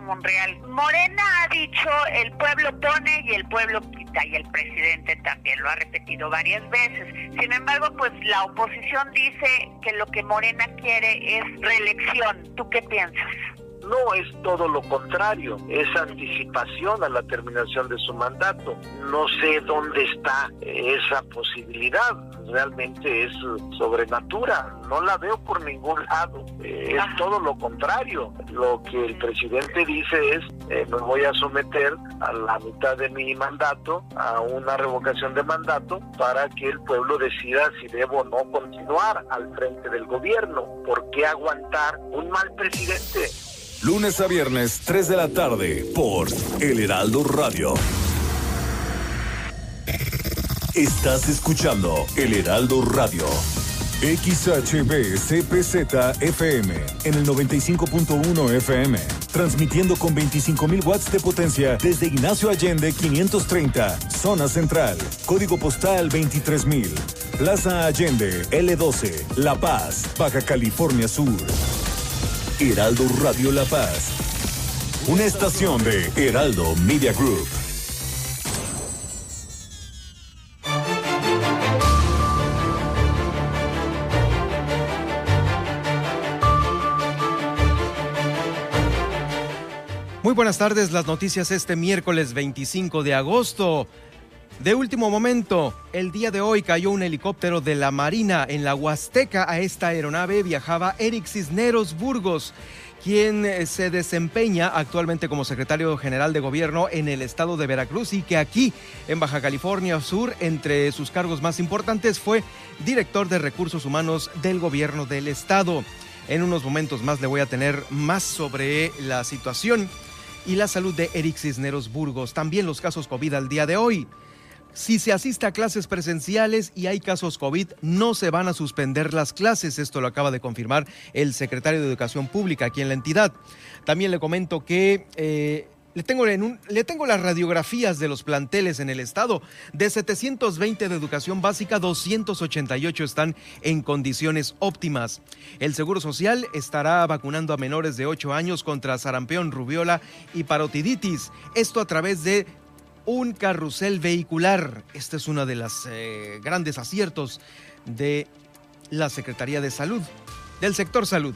Monreal. Morena ha dicho el pueblo pone y el pueblo quita y el presidente también lo ha repetido varias veces. Sin embargo, pues la oposición dice que lo que Morena quiere es reelección. ¿Tú qué piensas? No es todo lo contrario, es anticipación a la terminación de su mandato. No sé dónde está esa posibilidad, realmente es sobrenatura, no la veo por ningún lado, es todo lo contrario. Lo que el presidente dice es, eh, me voy a someter a la mitad de mi mandato, a una revocación de mandato, para que el pueblo decida si debo o no continuar al frente del gobierno. ¿Por qué aguantar un mal presidente? Lunes a viernes, 3 de la tarde, por El Heraldo Radio. Estás escuchando El Heraldo Radio. XHB CPZ FM en el 95.1 FM, transmitiendo con 25.000 watts de potencia desde Ignacio Allende 530, zona central, código postal 23.000, Plaza Allende L12, La Paz, Baja California Sur. Heraldo Radio La Paz. Una estación de Heraldo Media Group. Muy buenas tardes, las noticias este miércoles 25 de agosto. De último momento, el día de hoy cayó un helicóptero de la Marina en la Huasteca. A esta aeronave viajaba Eric Cisneros Burgos, quien eh, se desempeña actualmente como secretario general de gobierno en el estado de Veracruz y que aquí en Baja California Sur, entre sus cargos más importantes, fue director de recursos humanos del gobierno del estado. En unos momentos más le voy a tener más sobre la situación y la salud de Eric Cisneros Burgos, también los casos COVID al día de hoy. Si se asiste a clases presenciales y hay casos COVID, no se van a suspender las clases. Esto lo acaba de confirmar el secretario de Educación Pública aquí en la entidad. También le comento que eh, le, tengo le tengo las radiografías de los planteles en el estado. De 720 de educación básica, 288 están en condiciones óptimas. El Seguro Social estará vacunando a menores de 8 años contra sarampión, rubiola y parotiditis. Esto a través de un carrusel vehicular. Este es uno de los eh, grandes aciertos de la Secretaría de Salud, del sector salud.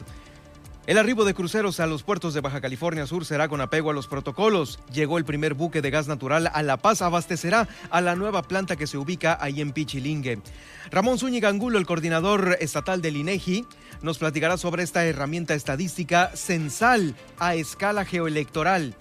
El arribo de cruceros a los puertos de Baja California Sur será con apego a los protocolos. Llegó el primer buque de gas natural a La Paz, abastecerá a la nueva planta que se ubica ahí en Pichilingue. Ramón Zúñiga Angulo, el coordinador estatal del INEGI, nos platicará sobre esta herramienta estadística censal a escala geoelectoral.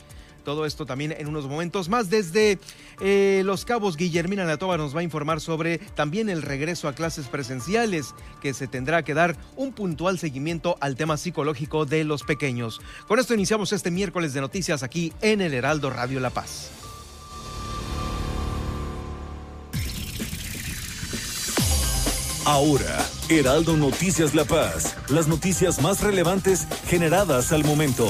Todo esto también en unos momentos más. Desde eh, Los Cabos, Guillermina Latova nos va a informar sobre también el regreso a clases presenciales, que se tendrá que dar un puntual seguimiento al tema psicológico de los pequeños. Con esto iniciamos este miércoles de noticias aquí en el Heraldo Radio La Paz. Ahora, Heraldo Noticias La Paz, las noticias más relevantes generadas al momento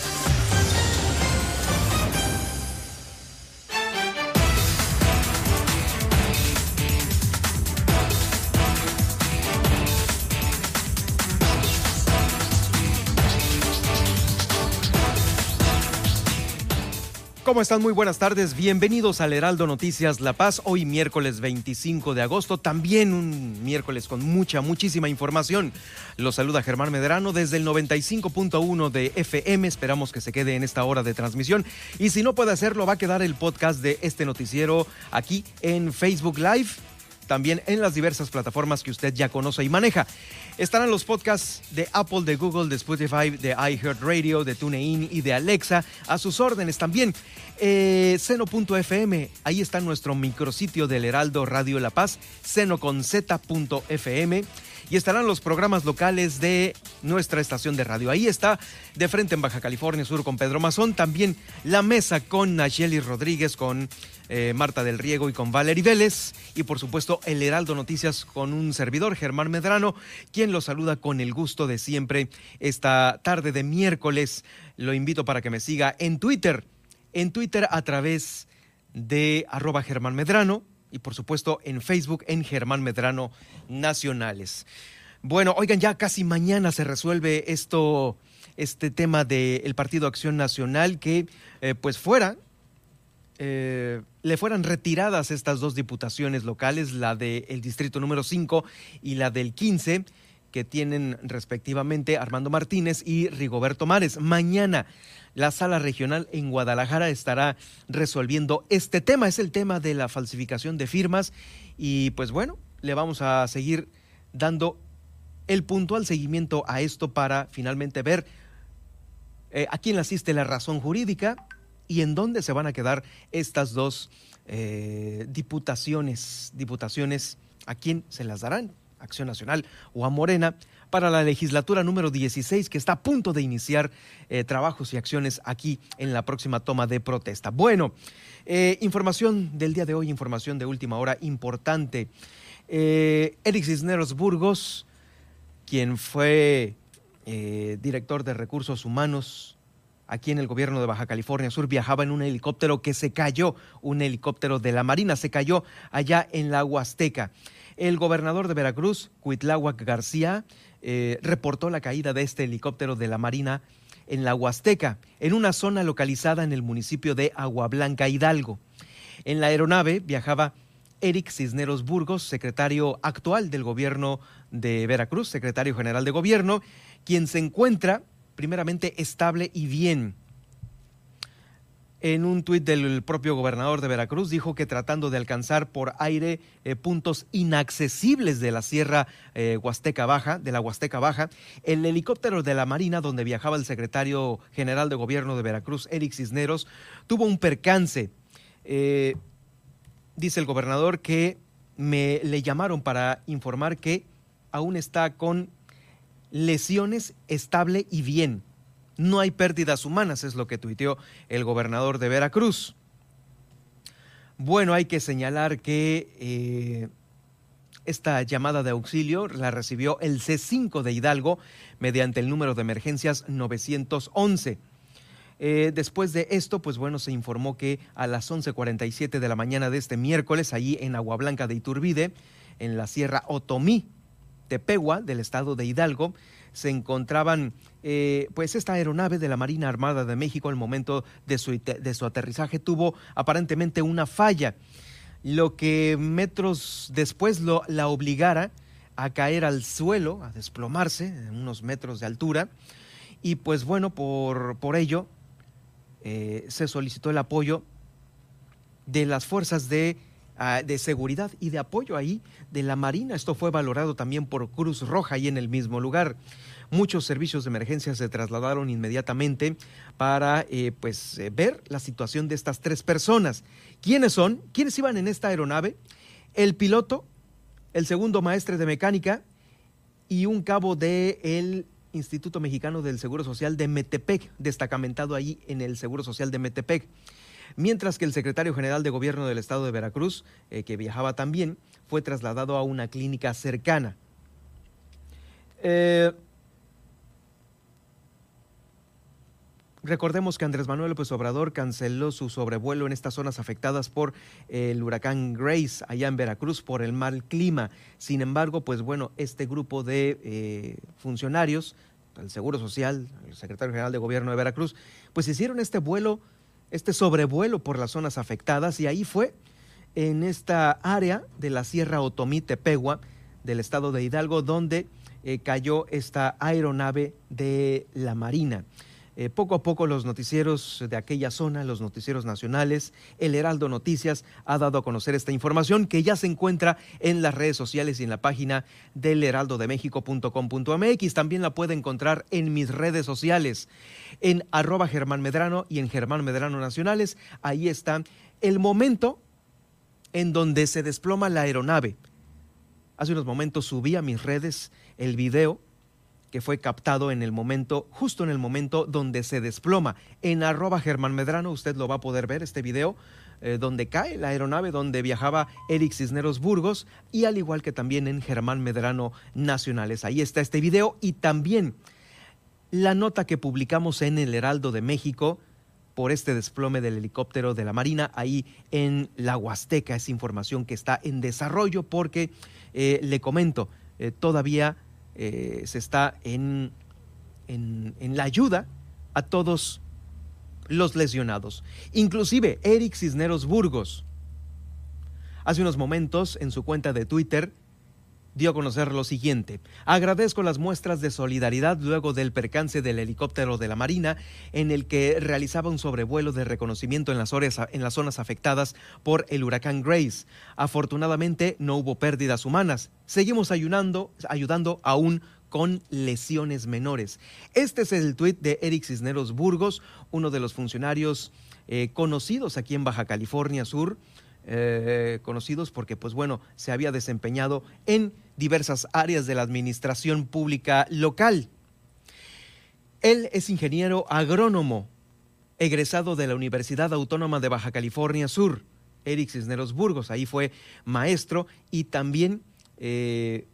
¿Cómo están? Muy buenas tardes. Bienvenidos al Heraldo Noticias La Paz. Hoy miércoles 25 de agosto, también un miércoles con mucha, muchísima información. Los saluda Germán Medrano desde el 95.1 de FM. Esperamos que se quede en esta hora de transmisión. Y si no puede hacerlo, va a quedar el podcast de este noticiero aquí en Facebook Live también en las diversas plataformas que usted ya conoce y maneja. Estarán los podcasts de Apple, de Google, de Spotify, de iHeartRadio, de TuneIn y de Alexa a sus órdenes también. Eh, ahí está nuestro micrositio del Heraldo Radio La Paz, seno con Z.fm y estarán los programas locales de nuestra estación de radio. Ahí está, de frente en Baja California Sur con Pedro Mazón, también la mesa con Nacheli Rodríguez, con eh, Marta del Riego y con Valerie Vélez, y por supuesto el Heraldo Noticias con un servidor, Germán Medrano, quien lo saluda con el gusto de siempre esta tarde de miércoles. Lo invito para que me siga en Twitter, en Twitter a través de arroba Germán Medrano y por supuesto en Facebook en Germán Medrano Nacionales. Bueno, oigan, ya casi mañana se resuelve esto, este tema del Partido Acción Nacional que eh, pues fuera, eh, le fueran retiradas estas dos diputaciones locales, la del distrito número 5 y la del 15, que tienen respectivamente Armando Martínez y Rigoberto Mares. Mañana la sala regional en Guadalajara estará resolviendo este tema. Es el tema de la falsificación de firmas y pues bueno, le vamos a seguir dando el puntual seguimiento a esto para finalmente ver eh, a quién le asiste la razón jurídica y en dónde se van a quedar estas dos eh, diputaciones, diputaciones, a quién se las darán, Acción Nacional o a Morena, para la legislatura número 16 que está a punto de iniciar eh, trabajos y acciones aquí en la próxima toma de protesta. Bueno, eh, información del día de hoy, información de última hora importante. Eh, Eric Cisneros Burgos, quien fue director de recursos humanos aquí en el gobierno de Baja California Sur, viajaba en un helicóptero que se cayó, un helicóptero de la Marina, se cayó allá en la Huasteca. El gobernador de Veracruz, Cuitláhuac García, eh, reportó la caída de este helicóptero de la Marina en la Huasteca, en una zona localizada en el municipio de Aguablanca, Hidalgo. En la aeronave viajaba Eric Cisneros Burgos, secretario actual del gobierno de Veracruz, secretario general de gobierno, quien se encuentra primeramente estable y bien. En un tuit del propio gobernador de Veracruz dijo que tratando de alcanzar por aire eh, puntos inaccesibles de la Sierra eh, Huasteca Baja, de la Huasteca Baja, el helicóptero de la Marina donde viajaba el secretario general de gobierno de Veracruz, Eric Cisneros, tuvo un percance. Eh, dice el gobernador que me le llamaron para informar que aún está con lesiones estable y bien no hay pérdidas humanas, es lo que tuiteó el gobernador de Veracruz. Bueno, hay que señalar que eh, esta llamada de auxilio la recibió el C5 de Hidalgo mediante el número de emergencias 911. Eh, después de esto, pues bueno, se informó que a las 11.47 de la mañana de este miércoles, allí en Agua Blanca de Iturbide, en la Sierra Otomí, Tepegua, del estado de Hidalgo, se encontraban eh, pues esta aeronave de la Marina Armada de México al momento de su, de su aterrizaje tuvo aparentemente una falla, lo que metros después lo, la obligara a caer al suelo, a desplomarse en unos metros de altura. Y pues bueno, por, por ello eh, se solicitó el apoyo de las fuerzas de, ah, de, seguridad y de apoyo ahí de la Marina. Esto fue valorado también por Cruz Roja ahí en el mismo lugar. Muchos servicios de emergencia se trasladaron inmediatamente para eh, pues, eh, ver la situación de estas tres personas. ¿Quiénes son? ¿Quiénes iban en esta aeronave? El piloto, el segundo maestre de mecánica y un cabo del Instituto Mexicano del Seguro Social de Metepec, destacamentado ahí en el Seguro Social de Metepec. Mientras que el secretario general de Gobierno del Estado de Veracruz, eh, que viajaba también, fue trasladado a una clínica cercana. Eh, Recordemos que Andrés Manuel López Obrador canceló su sobrevuelo en estas zonas afectadas por el huracán Grace allá en Veracruz por el mal clima. Sin embargo, pues bueno, este grupo de eh, funcionarios, el Seguro Social, el secretario general de Gobierno de Veracruz, pues hicieron este vuelo, este sobrevuelo por las zonas afectadas y ahí fue en esta área de la Sierra Otomí Tepegua del estado de Hidalgo donde eh, cayó esta aeronave de la Marina. Eh, poco a poco los noticieros de aquella zona, los noticieros nacionales, el Heraldo Noticias ha dado a conocer esta información que ya se encuentra en las redes sociales y en la página del heraldodemexico.com.mx. También la puede encontrar en mis redes sociales, en arroba Germán Medrano y en Germán Medrano Nacionales. Ahí está el momento en donde se desploma la aeronave. Hace unos momentos subí a mis redes el video que fue captado en el momento, justo en el momento donde se desploma. En arroba Germán Medrano usted lo va a poder ver, este video, eh, donde cae la aeronave donde viajaba Eric Cisneros Burgos y al igual que también en Germán Medrano Nacionales. Ahí está este video y también la nota que publicamos en el Heraldo de México por este desplome del helicóptero de la Marina ahí en la Huasteca. Es información que está en desarrollo porque, eh, le comento, eh, todavía eh, se está en, en, en la ayuda a todos los lesionados, inclusive Eric Cisneros Burgos. Hace unos momentos en su cuenta de Twitter dio a conocer lo siguiente. Agradezco las muestras de solidaridad luego del percance del helicóptero de la Marina en el que realizaba un sobrevuelo de reconocimiento en las, zonas afectadas por el huracán Grace. Afortunadamente no hubo pérdidas humanas. Seguimos ayudando, ayudando aún con lesiones menores. Este es el tuit de Eric Cisneros Burgos, uno de los funcionarios eh, conocidos aquí en Baja California Sur. Eh, conocidos porque, pues bueno, se había desempeñado en diversas áreas de la administración pública local. Él es ingeniero agrónomo, egresado de la Universidad Autónoma de Baja California Sur, Eric Cisneros Burgos. Ahí fue maestro y también eh,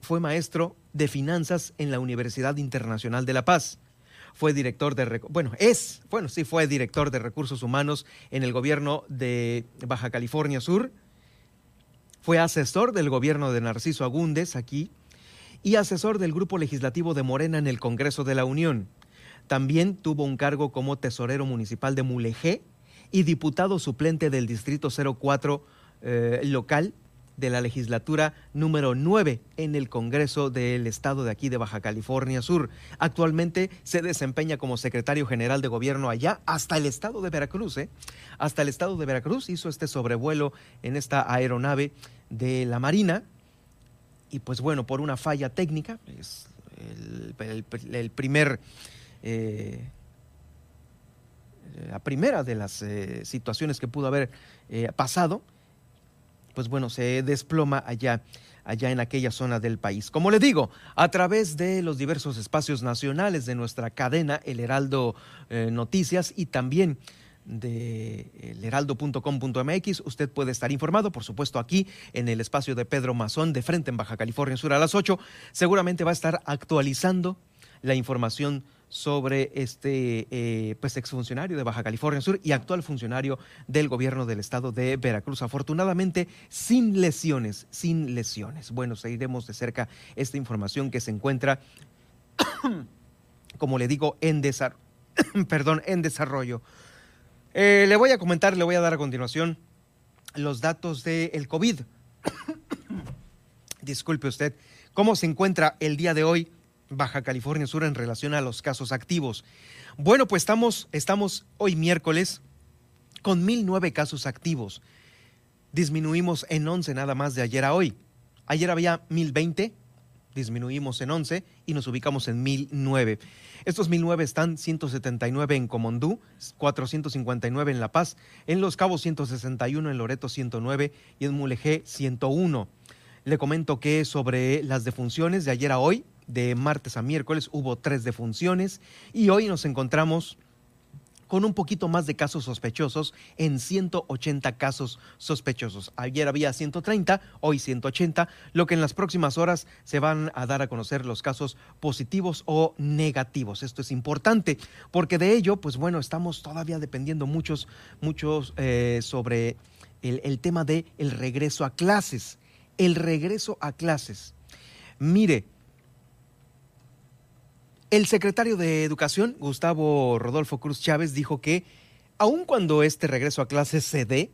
fue maestro de finanzas en la Universidad Internacional de La Paz fue director de, bueno, es, bueno, sí fue director de recursos humanos en el gobierno de Baja California Sur, fue asesor del gobierno de Narciso Agúndez aquí y asesor del grupo legislativo de Morena en el Congreso de la Unión. También tuvo un cargo como tesorero municipal de Mulegé y diputado suplente del Distrito 04 eh, local de la legislatura número 9 en el Congreso del Estado de aquí de Baja California Sur. Actualmente se desempeña como secretario general de gobierno allá hasta el Estado de Veracruz. ¿eh? Hasta el Estado de Veracruz hizo este sobrevuelo en esta aeronave de la Marina. Y pues bueno, por una falla técnica, es el, primer... Eh, la primera de las eh, situaciones que pudo haber pasado, pues bueno, se desploma allá allá en aquella zona del país. Como le digo, a través de los diversos espacios nacionales de nuestra cadena, el Heraldo eh, Noticias y también de heraldo.com.mx, usted puede estar informado, por supuesto, aquí en el espacio de Pedro Mazón, de frente en Baja California Sur a las 8. Seguramente va a estar actualizando la información sobre este eh, pues exfuncionario de Baja California Sur y actual funcionario del gobierno del estado de Veracruz. Afortunadamente, sin lesiones, sin lesiones. Bueno, seguiremos de cerca esta información que se encuentra, como le digo, en, Perdón, en desarrollo. Eh, le voy a comentar, le voy a dar a continuación los datos del COVID. Disculpe usted, ¿cómo se encuentra el día de hoy? Baja California Sur en relación a los casos activos. Bueno, pues estamos, hoy miércoles con 1009 casos activos. Disminuimos en 11 nada más de ayer a hoy. Ayer había 1020, disminuimos en 11 y nos ubicamos en 1009. Estos 1009 están 179 en Comondú, 459 en La Paz, en Los Cabos 161, en Loreto 109 y en Mulegé 101. Le comento que sobre las defunciones de ayer a hoy, de martes a miércoles hubo tres defunciones y hoy nos encontramos con un poquito más de casos sospechosos en 180 casos sospechosos. Ayer había 130, hoy 180, lo que en las próximas horas se van a dar a conocer los casos positivos o negativos. Esto es importante porque de ello, pues bueno, estamos todavía dependiendo muchos, muchos eh, sobre el, el tema de el regreso a clases. El regreso a clases. Mire, el secretario de Educación, Gustavo Rodolfo Cruz Chávez, dijo que aun cuando este regreso a clases se dé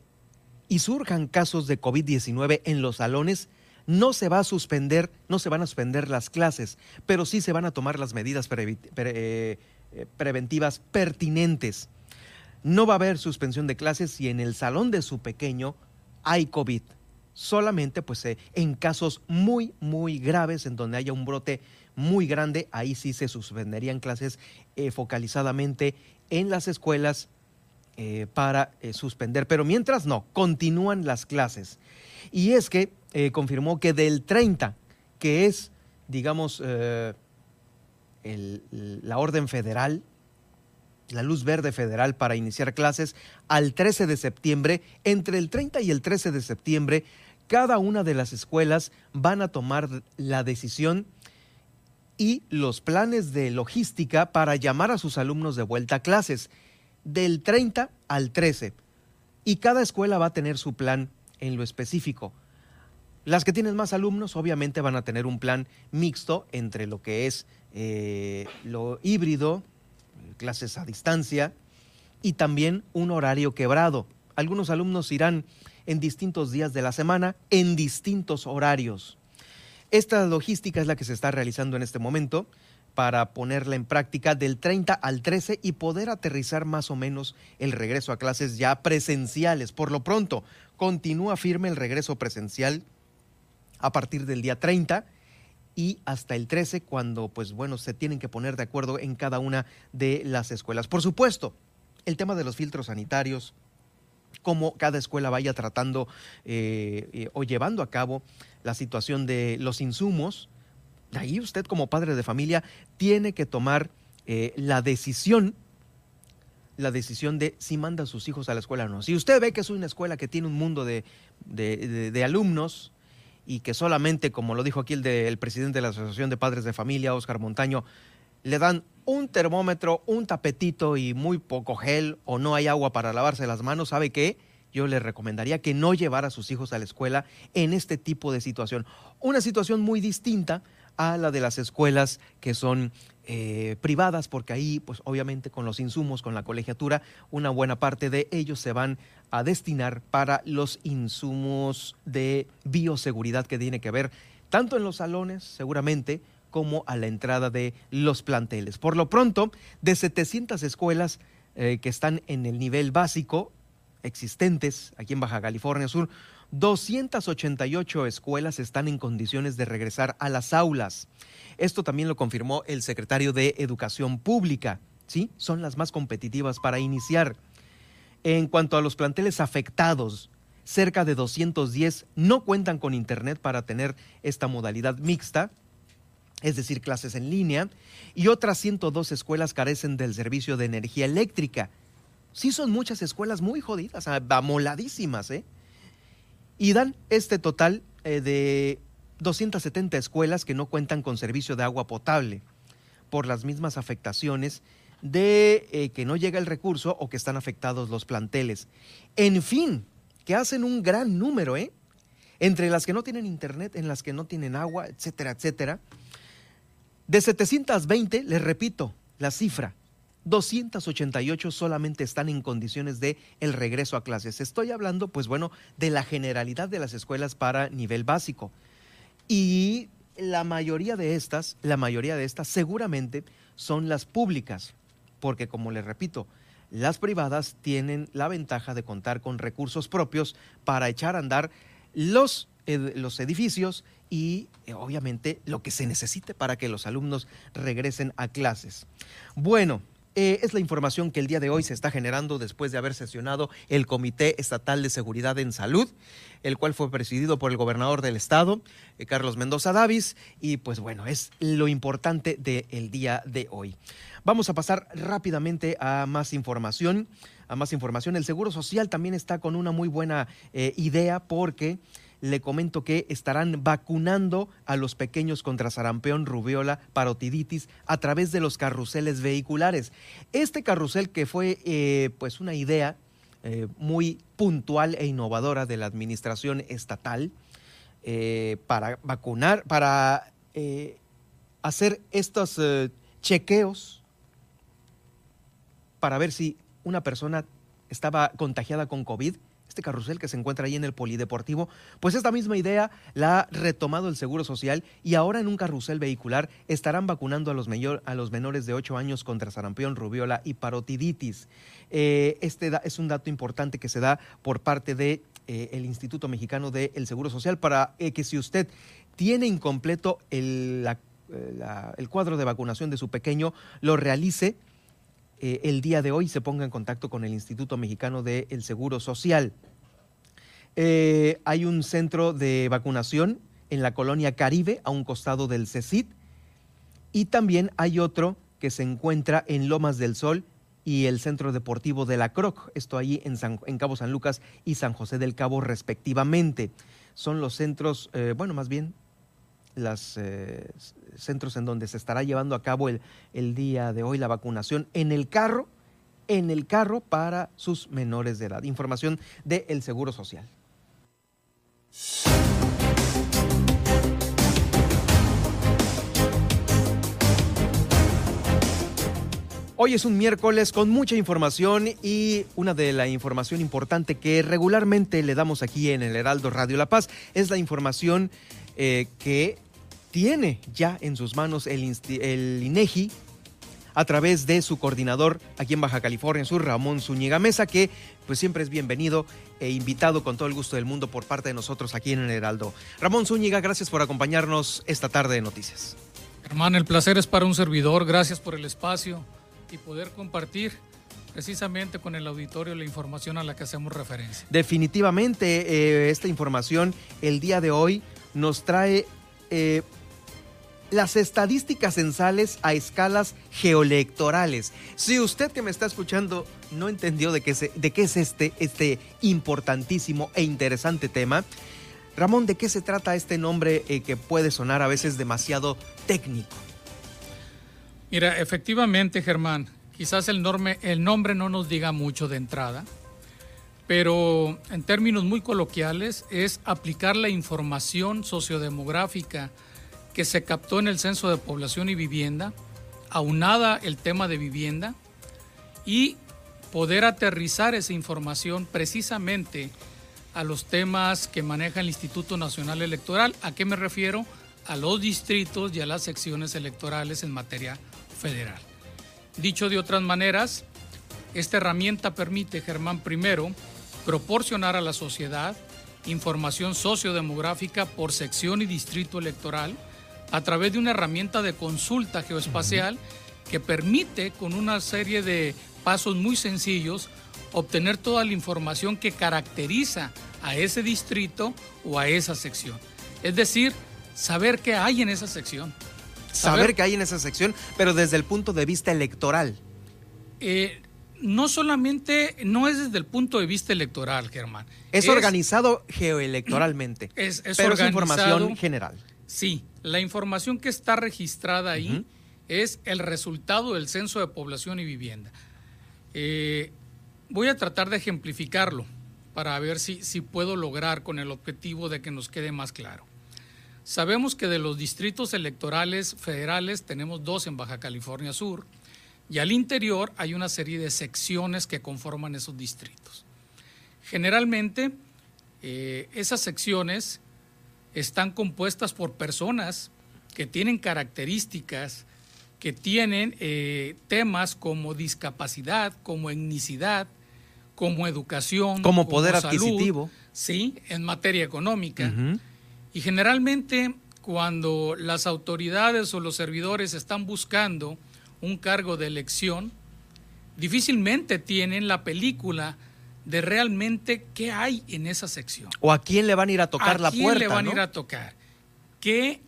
y surjan casos de COVID-19 en los salones, no se va a suspender, no se van a suspender las clases, pero sí se van a tomar las medidas eh, preventivas pertinentes. No va a haber suspensión de clases si en el salón de su pequeño hay COVID. Solamente pues eh, en casos muy, muy graves en donde haya un brote muy grande, ahí sí se suspenderían clases eh, focalizadamente en las escuelas eh, para eh, suspender. Pero mientras no, continúan las clases. Y es que confirmó que del 30, que es digamos, la orden federal, la luz verde federal para iniciar clases al 13 de septiembre. Entre el 30 y el 13 de septiembre, cada una de las escuelas van a tomar la decisión y los planes de logística para llamar a sus alumnos de vuelta a clases del 30 al 13. Y cada escuela va a tener su plan en lo específico. Las que tienen más alumnos obviamente van a tener un plan mixto entre lo que es eh, lo híbrido, clases a distancia, y también un horario quebrado. Algunos alumnos irán en distintos días de la semana, en distintos horarios. Esta logística es la que se está realizando en este momento para ponerla en práctica del 30 al 13 y poder aterrizar más o menos el regreso a clases ya presenciales. Por lo pronto, continúa firme el regreso presencial a partir del día 30 y hasta el 13 cuando pues bueno se tienen que poner de acuerdo en cada una de las escuelas. Por supuesto, el tema de los filtros sanitarios, cómo cada escuela vaya tratando eh, eh, o llevando a cabo la situación de los insumos, de ahí usted como padre de familia tiene que tomar eh, la decisión la decisión de si manda a sus hijos a la escuela o no. Si usted ve que es una escuela que tiene un mundo de, de alumnos, y que solamente, como lo dijo aquí el, del presidente de la Asociación de Padres de Familia, Oscar Montaño, le dan un termómetro, un tapetito y muy poco gel o no hay agua para lavarse las manos, ¿sabe qué? Yo le recomendaría que no llevara a sus hijos a la escuela en este tipo de situación. Una situación muy distinta a la de las escuelas que son eh, privadas, porque ahí, pues obviamente con los insumos, con la colegiatura, una buena parte de ellos se van a destinar para los insumos de bioseguridad que tiene que ver tanto en los salones, seguramente, como a la entrada de los planteles. Por lo pronto, de 700 escuelas eh, que están en el nivel básico existentes aquí en Baja California Sur, 288 escuelas están en condiciones de regresar a las aulas. Esto también lo confirmó el secretario de Educación Pública. ¿sí? Son las más competitivas para iniciar. En cuanto a los planteles afectados, cerca de 210 no cuentan con Internet para tener esta modalidad mixta, es decir, clases en línea, y otras 102 escuelas carecen del servicio de energía eléctrica. Sí son muchas escuelas muy jodidas, amoladísimas, ¿eh? y dan este total eh, de 270 escuelas que no cuentan con servicio de agua potable por las mismas afectaciones de eh, que no llega el recurso o que están afectados los planteles. En fin, que hacen un gran número, ¿eh? Entre las que no tienen internet, en las que no tienen agua, etcétera, etcétera. De 720, les repito, la cifra, 288 solamente están en condiciones de el regreso a clases. Estoy hablando, pues bueno, de la generalidad de las escuelas para nivel básico. Y la mayoría de estas, la mayoría de estas seguramente son las públicas, porque como les repito, las privadas tienen la ventaja de contar con recursos propios para echar a andar los, los edificios y eh, obviamente lo que se necesite para que los alumnos regresen a clases. Bueno, eh, es la información que el día de hoy se está generando después de haber sesionado el Comité Estatal de Seguridad en Salud, el cual fue presidido por el gobernador del estado, eh, Carlos Mendoza Davis, y pues bueno, es lo importante del día de hoy. Vamos a pasar rápidamente a más información. A más información, el Seguro Social también está con una muy buena idea porque le comento que estarán vacunando a los pequeños contra sarampión, rubiola, parotiditis a través de los carruseles vehiculares. Este carrusel que fue eh, pues una idea eh, muy puntual e innovadora de la administración estatal eh, para vacunar, para hacer estos chequeos para ver si una persona estaba contagiada con COVID este carrusel que se encuentra ahí en el Polideportivo, pues esta misma idea la ha retomado el Seguro Social y ahora en un carrusel vehicular estarán vacunando a los, a los menores de 8 años contra sarampión, rubiola y parotiditis. Eh, este es un dato importante que se da por parte del de, eh, Instituto Mexicano del Seguro Social para eh, que si usted tiene incompleto el, el cuadro de vacunación de su pequeño, lo realice eh, el día de hoy se ponga en contacto con el Instituto Mexicano del Seguro Social. Eh, hay un centro de vacunación en la colonia Caribe, a un costado del CECIT. Y también hay otro que se encuentra en Lomas del Sol y el Centro Deportivo de la Croc, esto allí en, en Cabo San Lucas y San José del Cabo respectivamente. Son los centros, eh, bueno, más bien los eh, centros en donde se estará llevando a cabo el, el día de hoy la vacunación en el carro, en el carro para sus menores de edad. Información del Seguro Social. Hoy es un miércoles con mucha información y una de la información importante que regularmente le damos aquí en el Heraldo Radio La Paz es la información eh, que tiene ya en sus manos el, el INEGI a través de su coordinador aquí en Baja California Sur, Ramón Zúñiga Mesa, que pues siempre es bienvenido e invitado con todo el gusto del mundo por parte de nosotros aquí en el Heraldo. Ramón Zúñiga, gracias por acompañarnos esta tarde de noticias. Hermano, el placer es para un servidor, gracias por el espacio y poder compartir precisamente con el auditorio la información a la que hacemos referencia. Definitivamente eh, esta información el día de hoy nos trae eh, las estadísticas censales a escalas geoelectorales. Si usted que me está escuchando no entendió de qué, es este, este importantísimo e interesante tema, Ramón, ¿de qué se trata este nombre eh, que puede sonar a veces demasiado técnico? Mira, efectivamente, Germán, quizás el, el nombre no nos diga mucho de entrada, pero en términos muy coloquiales es aplicar la información sociodemográfica que se captó en el Censo de Población y Vivienda, aunada el tema de vivienda, y poder aterrizar esa información precisamente a los temas que maneja el Instituto Nacional Electoral. ¿A qué me refiero? A los distritos y a las secciones electorales en materia federal. Dicho de otras maneras, esta herramienta permite, Germán, primero, proporcionar a la sociedad información sociodemográfica por sección y distrito electoral a través de una herramienta de consulta geoespacial que permite, con una serie de pasos muy sencillos, obtener toda la información que caracteriza a ese distrito o a esa sección. Es decir, saber qué hay en esa sección saber qué hay en esa sección, pero desde el punto de vista electoral. Eh, no solamente, no es desde el punto de vista electoral, Germán. Es, organizado geoelectoralmente. Es, pero es información general. Sí, la información que está registrada ahí es el resultado del censo de población y vivienda. Eh, voy a tratar de ejemplificarlo para ver si, si puedo lograr con el objetivo de que nos quede más claro. Sabemos que de los distritos electorales federales tenemos dos en Baja California Sur y al interior hay una serie de secciones que conforman esos distritos. Generalmente eh, esas secciones están compuestas por personas que tienen características, que tienen eh, temas como discapacidad, como etnicidad, como educación, como, poder adquisitivo. Sí, en materia económica. Y generalmente cuando las autoridades o los servidores están buscando un cargo de elección, difícilmente tienen la película de realmente qué hay en esa sección. O a quién le van a ir a tocar la puerta. ¿A quién le van a ir a tocar? ¿Qué,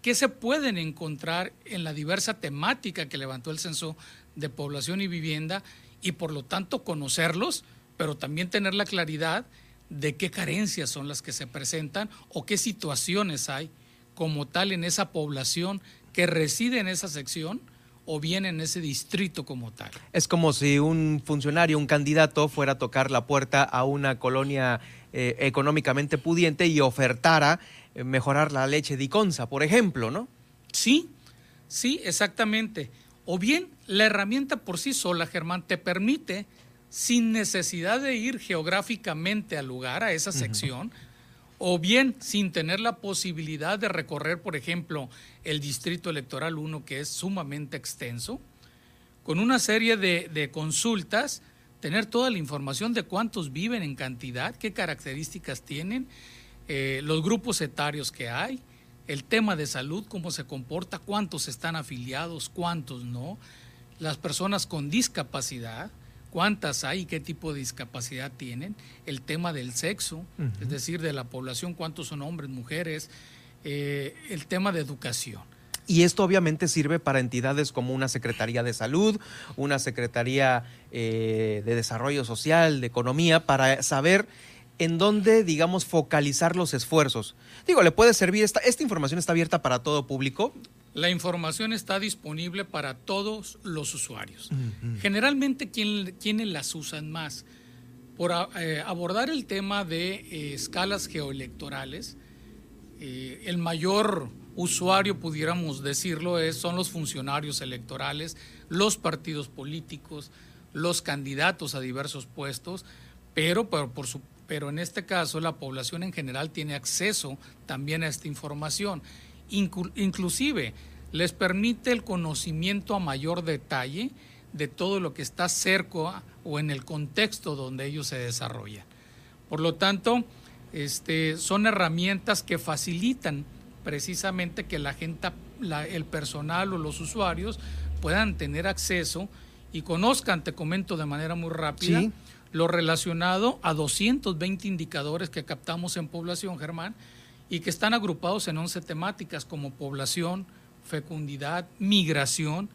¿Qué se pueden encontrar en la diversa temática que levantó el censo de población y vivienda y por lo tanto conocerlos, pero también tener la claridad de qué carencias son las que se presentan o qué situaciones hay como tal en esa población que reside en esa sección o bien en ese distrito como tal. Es como si un funcionario, un candidato fuera a tocar la puerta a una colonia eh, económicamente pudiente y ofertara eh, mejorar la leche de Iconza, por ejemplo, ¿no? Sí, sí, exactamente. O bien la herramienta por sí sola, Germán, te permite sin necesidad de ir geográficamente al lugar, a esa sección, o bien sin tener la posibilidad de recorrer, por ejemplo, el Distrito Electoral 1, que es sumamente extenso, con una serie de, consultas, tener toda la información de cuántos viven en cantidad, qué características tienen, eh, los grupos etarios que hay, el tema de salud, cómo se comporta, cuántos están afiliados, cuántos no, las personas con discapacidad, cuántas hay, qué tipo de discapacidad tienen, el tema del sexo, es decir, de la población, cuántos son hombres, mujeres, eh, el tema de educación. Y esto obviamente sirve para entidades como una Secretaría de Salud, una Secretaría eh, de Desarrollo Social, de Economía, para saber en dónde, digamos, focalizar los esfuerzos. Digo, le puede servir, esta, esta información está abierta para todo público. La información está disponible para todos los usuarios. Generalmente, ¿quiénes las usan más? Por eh, abordar el tema de eh, escalas geoelectorales, el mayor usuario, pudiéramos decirlo, es, son los funcionarios electorales, los partidos políticos, los candidatos a diversos puestos, pero, por, pero en este caso la población en general tiene acceso también a esta información. Inclusive les permite el conocimiento a mayor detalle de todo lo que está cerca o en el contexto donde ellos se desarrollan. Por lo tanto, este, son herramientas que facilitan precisamente que la gente, el personal o los usuarios puedan tener acceso y conozcan, te comento de manera muy rápida, lo relacionado a 220 indicadores que captamos en población, Germán, y que están agrupados en 11 temáticas como población, fecundidad, migración,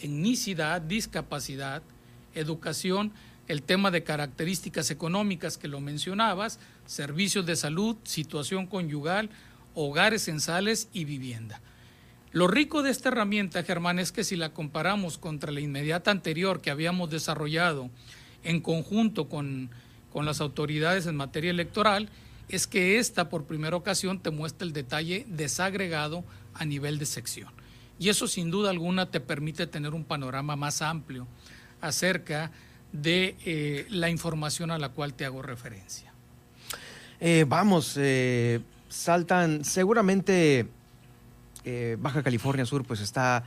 etnicidad, discapacidad, educación, el tema de características económicas que lo mencionabas, servicios de salud, situación conyugal, hogares censales y vivienda. Lo rico de esta herramienta, Germán, es que si la comparamos contra la inmediata anterior que habíamos desarrollado en conjunto con, las autoridades en materia electoral, es que esta por primera ocasión te muestra el detalle desagregado a nivel de sección. Y eso sin duda alguna te permite tener un panorama más amplio acerca de eh, la información a la cual te hago referencia. Eh, vamos, eh, saltan, seguramente Baja California Sur pues está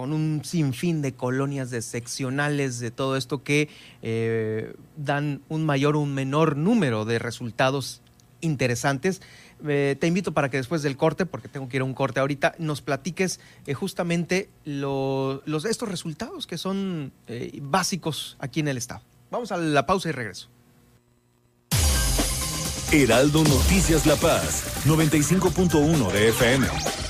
con un sinfín de colonias de seccionales de todo esto que eh, dan un mayor o un menor número de resultados interesantes. te invito para que después del corte, porque tengo que ir a un corte ahorita, nos platiques justamente los, estos resultados que son básicos aquí en el Estado. Vamos a la pausa y regreso. Heraldo Noticias La Paz, 95.1 de FM.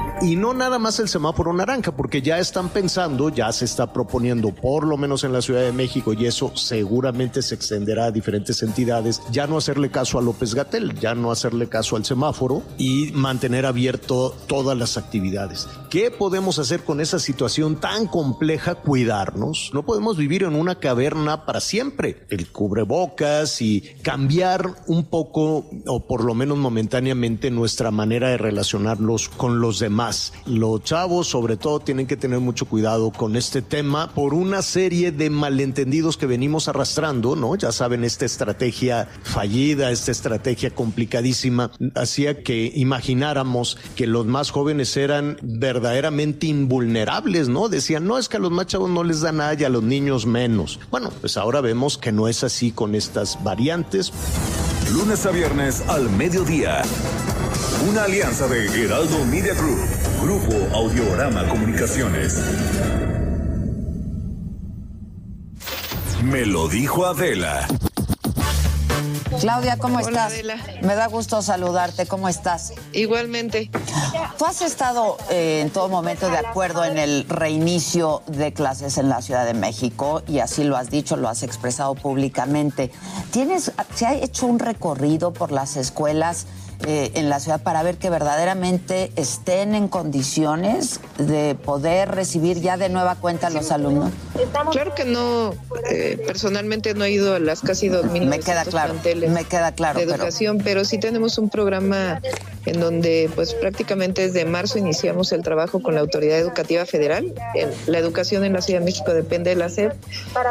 Y no nada más el semáforo naranja, porque ya están pensando, ya se está proponiendo, por lo menos en la Ciudad de México, y eso seguramente se extenderá a diferentes entidades, ya no hacerle caso a López Gatel, ya no hacerle caso al semáforo y mantener abierto todas las actividades. ¿Qué podemos hacer con esa situación tan compleja? Cuidarnos. No podemos vivir en una caverna para siempre. El cubrebocas y cambiar un poco, o por lo menos momentáneamente, nuestra manera de relacionarlos con los demás los chavos, sobre todo, tienen que tener mucho cuidado con este tema por una serie de malentendidos que venimos arrastrando, ¿no? Ya saben, esta estrategia fallida, esta estrategia complicadísima, hacía que imagináramos que los más jóvenes eran verdaderamente invulnerables, ¿no? Decían, no, es que a los más chavos no les da nada y a los niños menos. Bueno, pues ahora vemos que no es así con estas variantes. Lunes a viernes al mediodía. Una alianza de Heraldo Media Group, Grupo Audiorama Comunicaciones. Me lo dijo Adela. Claudia, ¿cómo estás? Me da gusto saludarte. ¿Cómo estás? Igualmente. Tú has estado eh, en todo momento de acuerdo en el reinicio de clases en la Ciudad de México y así lo has dicho, lo has expresado públicamente. ¿Tienes, se ha hecho un recorrido por las escuelas? Eh, en la ciudad para ver que verdaderamente estén en condiciones de poder recibir ya de nueva cuenta a los alumnos? Claro que no, eh, personalmente no he ido a las casi dos mil me queda claro, me queda claro, de educación, pero... sí tenemos un programa en donde pues prácticamente desde marzo iniciamos el trabajo con la Autoridad Educativa Federal. la educación en la Ciudad de México depende de la SEP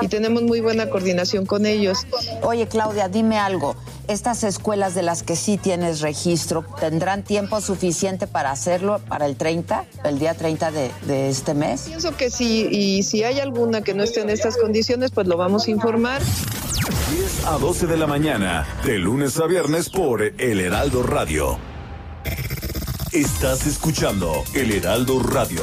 y tenemos muy buena coordinación con ellos. Oye Claudia, dime algo estas escuelas de las que sí tienes registro, ¿tendrán tiempo suficiente para hacerlo para el 30, el día 30 de, este mes? Pienso que sí, y si hay alguna que no esté en estas condiciones, pues lo vamos a informar. 10 a 12 de la mañana, de lunes a viernes por El Heraldo Radio. Estás escuchando El Heraldo Radio.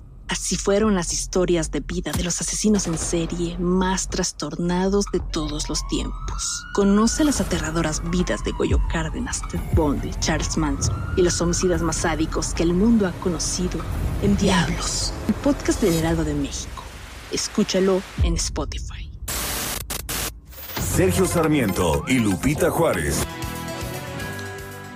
Así fueron las historias de vida de los asesinos en serie más trastornados de todos los tiempos. Conoce las aterradoras vidas de Goyo Cárdenas, Ted Bundy, Charles Manson y los homicidas más sádicos que el mundo ha conocido en Diablos, el podcast del Heraldo de México. Escúchalo en Spotify. Sergio Sarmiento y Lupita Juárez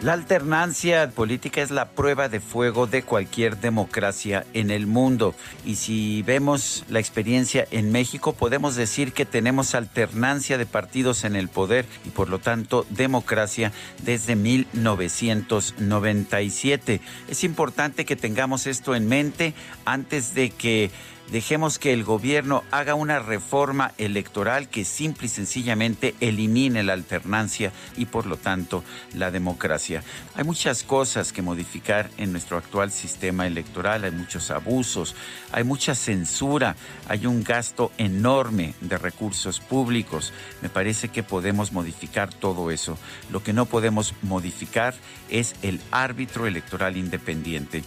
la alternancia política es la prueba de fuego de cualquier democracia en el mundo. Y si vemos la experiencia en México, podemos decir que tenemos alternancia de partidos en el poder y por lo tanto democracia desde 1997. Es importante que tengamos esto en mente antes de que Dejemos que el gobierno haga una reforma electoral que simple y sencillamente elimine la alternancia y por lo tanto la democracia. Hay muchas cosas que modificar en nuestro actual sistema electoral, hay muchos abusos, hay mucha censura, hay un gasto enorme de recursos públicos. Me parece que podemos modificar todo eso. Lo que no podemos modificar es el árbitro electoral independiente.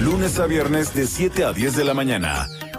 Lunes a viernes de 7 a 10 de la mañana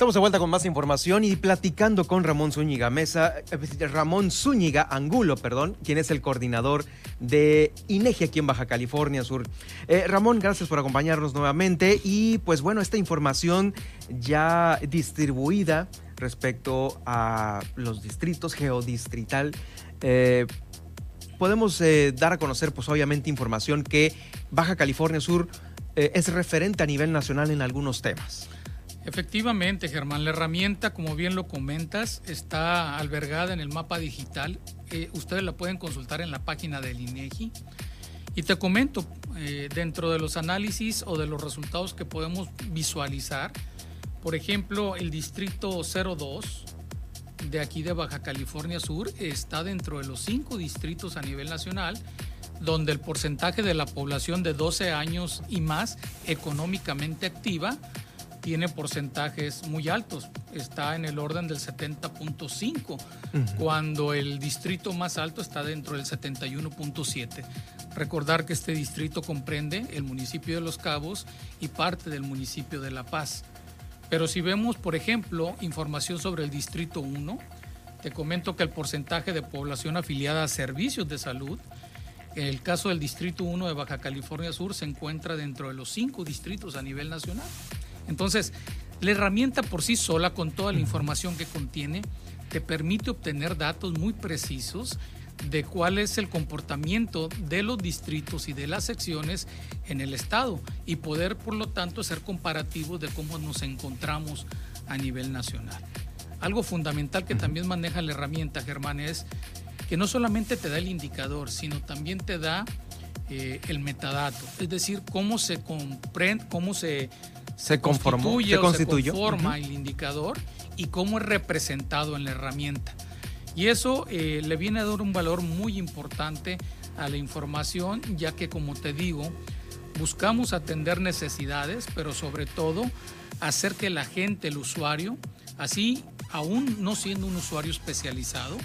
Estamos de vuelta con más información y platicando con Ramón Zúñiga Mesa, eh, Ramón Zúñiga Angulo, perdón, quien es el coordinador de INEGI aquí en Baja California Sur. Eh, Ramón, gracias por acompañarnos nuevamente y pues bueno, esta información ya distribuida respecto a los distritos geodistrital. Eh, podemos dar a conocer pues obviamente información que Baja California Sur es referente a nivel nacional en algunos temas. Efectivamente, Germán, la herramienta, como bien lo comentas, está albergada en el mapa digital. Eh, ustedes la pueden consultar en la página del INEGI. Y te comento, eh, dentro de los análisis o de los resultados que podemos visualizar, por ejemplo, el distrito 02 de aquí de Baja California Sur está dentro de los cinco distritos a nivel nacional donde el porcentaje de la población de 12 años y más económicamente activa tiene porcentajes muy altos, está en el orden del 70.5, cuando el distrito más alto está dentro del 71.7. Recordar que este distrito comprende el municipio de Los Cabos y parte del municipio de La Paz. Pero si vemos, por ejemplo, información sobre el distrito 1, te comento que el porcentaje de población afiliada a servicios de salud, en el caso del Distrito 1 de Baja California Sur se encuentra dentro de los cinco distritos a nivel nacional. Entonces, la herramienta por sí sola, con toda la información que contiene, te permite obtener datos muy precisos de cuál es el comportamiento de los distritos y de las secciones en el estado y poder, por lo tanto, hacer comparativos de cómo nos encontramos a nivel nacional. Algo fundamental que también maneja la herramienta, Germán, es que no solamente te da el indicador, sino también te da eh, el metadato, es decir, cómo se comprende, cómo se se conformó, se constituyó. conforma el indicador y cómo es representado en la herramienta. Y eso eh, le viene a dar un valor muy importante a la información, ya que como te digo, buscamos atender necesidades, pero sobre todo hacer que la gente, el usuario, así aún no siendo un usuario especializado,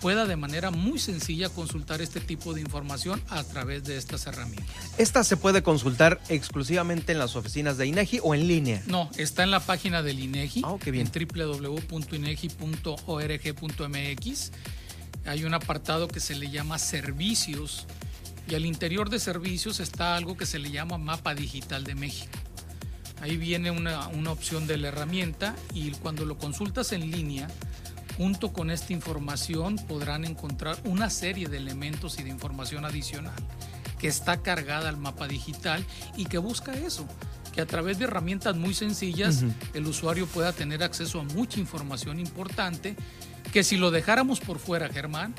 pueda de manera muy sencilla consultar este tipo de información a través de estas herramientas. ¿Esta se puede consultar exclusivamente en las oficinas de INEGI o en línea? No, está en la página del INEGI, oh, qué bien. en www.inegi.org.mx. Hay un apartado que se le llama servicios y al interior de servicios está algo que se le llama mapa digital de México. Ahí viene una, una opción de la herramienta y cuando lo consultas en línea, junto con esta información podrán encontrar una serie de elementos y de información adicional que está cargada al mapa digital y que busca eso, que a través de herramientas muy sencillas el usuario pueda tener acceso a mucha información importante que si lo dejáramos por fuera, Germán,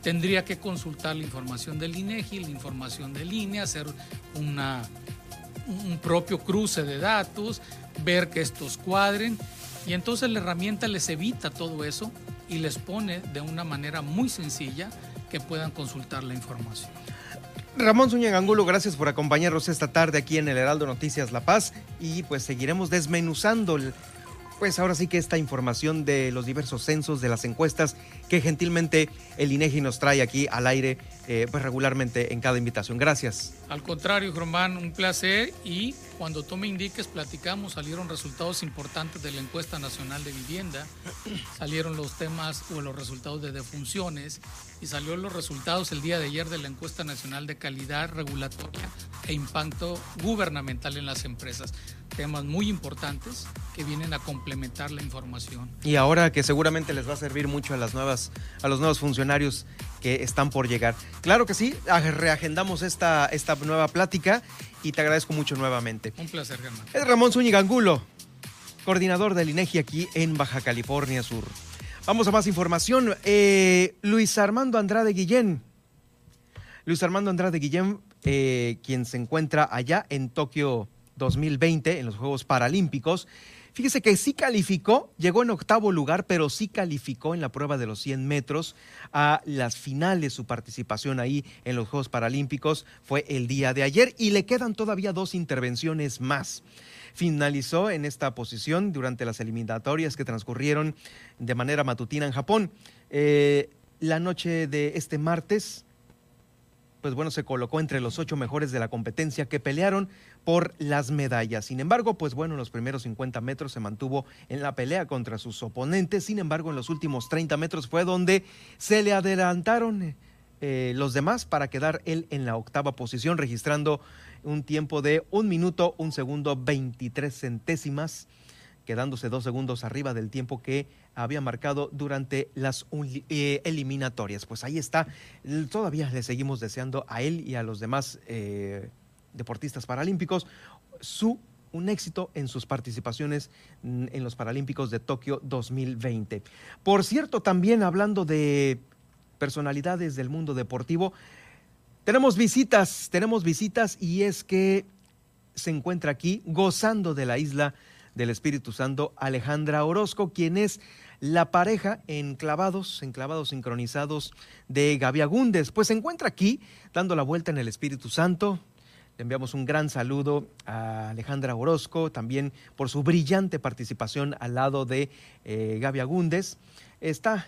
tendría que consultar la información del INEGI, la información de línea, hacer una, un propio cruce de datos, ver que estos cuadren y entonces la herramienta les evita todo eso y les pone de una manera muy sencilla que puedan consultar la información. Ramón Zúñiga gracias por acompañarnos esta tarde aquí en el Heraldo Noticias La Paz y pues seguiremos desmenuzando pues ahora sí que esta información de los diversos censos, de las encuestas que gentilmente el INEGI nos trae aquí al aire eh, pues regularmente en cada invitación. Gracias. Al contrario, Germán, un placer y cuando tú me indiques, platicamos, salieron resultados importantes de la encuesta nacional de vivienda, salieron los temas o los resultados de defunciones y salieron los resultados el día de ayer de la encuesta nacional de calidad regulatoria e impacto gubernamental en las empresas. Temas muy importantes que vienen a complementar la información. Y ahora que seguramente les va a servir mucho a las nuevas, a los nuevos funcionarios que están por llegar. Claro que sí, reagendamos esta, esta nueva plática y te agradezco mucho nuevamente. Un placer, Germán. Es Ramón Zúñiga Angulo, coordinador del INEGI aquí en Baja California Sur. Vamos a más información. Eh, Luis Armando Andrade Guillén. Luis Armando Andrade Guillén, eh, quien se encuentra allá en Tokio 2020, en los Juegos Paralímpicos, Fíjese que sí calificó, llegó en octavo lugar, pero sí calificó en la prueba de los 100 metros a las finales. Su participación ahí en los Juegos Paralímpicos fue el día de ayer y le quedan todavía dos intervenciones más. Finalizó en esta posición durante las eliminatorias que transcurrieron de manera matutina en Japón. Eh, la noche de este martes, pues bueno, se colocó entre los ocho mejores de la competencia que pelearon por las medallas. Sin embargo, pues bueno, en los primeros 50 metros se mantuvo en la pelea contra sus oponentes. Sin embargo, en los últimos 30 metros fue donde se le adelantaron eh, los demás para quedar él en la octava posición, registrando un tiempo de un minuto, un segundo, 23 centésimas, quedándose dos segundos arriba del tiempo que había marcado durante las eh, eliminatorias. Pues ahí está, todavía le seguimos deseando a él y a los demás. Eh, deportistas paralímpicos, su un éxito en sus participaciones en los Paralímpicos de Tokio 2020. Por cierto, también hablando de personalidades del mundo deportivo, tenemos visitas, tenemos visitas y es que se encuentra aquí gozando de la isla del Espíritu Santo Alejandra Orozco, quien es la pareja en clavados, en clavados sincronizados de Gaby Agúndez. Pues se encuentra aquí dando la vuelta en el Espíritu Santo, le enviamos un gran saludo a Alejandra Orozco, también por su brillante participación al lado de eh, Gaby. Está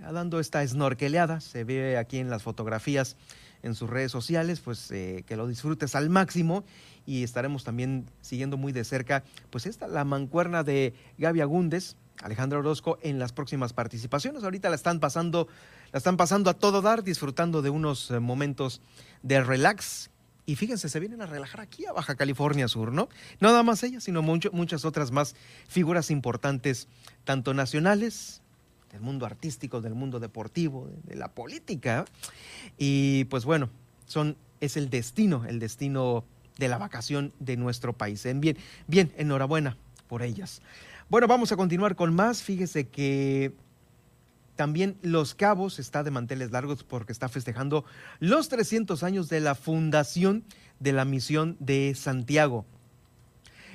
dando esta snorkeleada, se ve aquí en las fotografías en sus redes sociales, pues eh, que lo disfrutes al máximo y estaremos también siguiendo muy de cerca, pues esta, la mancuerna de Gaby Agúndez, Alejandra Orozco en las próximas participaciones. Ahorita la están pasando, la están pasando a todo dar, disfrutando de unos eh, momentos de relax y fíjense, se vienen a relajar aquí a Baja California Sur, ¿no? Nada más ella, sino muchas otras más figuras importantes, tanto nacionales, del mundo artístico, del mundo deportivo, de, la política. Y pues bueno, son, es el destino, el destino de la vacación de nuestro país. Bien, bien, enhorabuena por ellas. Bueno, vamos a continuar con más. Fíjese que también Los Cabos está de manteles largos porque está festejando los 300 años de la fundación de la misión de Santiago.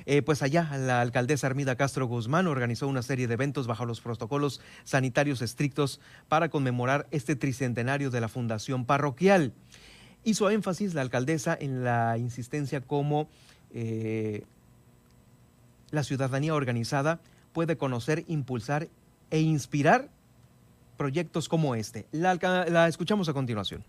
Eh, pues allá la alcaldesa Armida Castro Guzmán organizó una serie de eventos bajo los protocolos sanitarios estrictos para conmemorar este tricentenario de la fundación parroquial. Hizo énfasis la alcaldesa en la insistencia como eh, la ciudadanía organizada puede conocer, impulsar e inspirar proyectos como este. La, la escuchamos a continuación.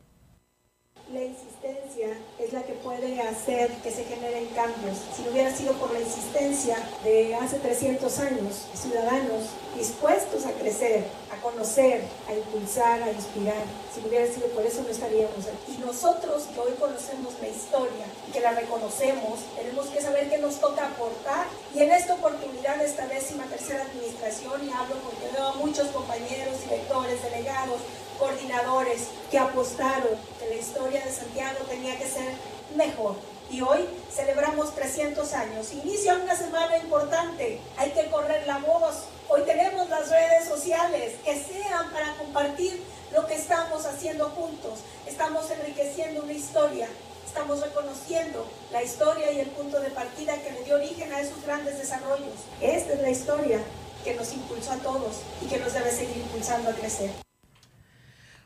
Hacer que se generen cambios. Si no hubiera sido por la insistencia de hace 300 años, ciudadanos dispuestos a crecer, a conocer, a impulsar, a inspirar. Si no hubiera sido por eso no estaríamos aquí. Y nosotros que hoy conocemos la historia y que la reconocemos, tenemos que saber que nos toca aportar. Y en esta oportunidad, esta décima tercera administración, y hablo porque veo a muchos compañeros, directores, delegados, coordinadores que apostaron que la historia de Santiago tenía que ser mejor. Y hoy celebramos 300 años. Inicia una semana importante. Hay que correr la voz. Hoy tenemos las redes sociales que sean para compartir lo que estamos haciendo juntos. Estamos enriqueciendo una historia. Estamos reconociendo la historia y el punto de partida que le dio origen a esos grandes desarrollos. Esta es la historia que nos impulsó a todos y que nos debe seguir impulsando a crecer.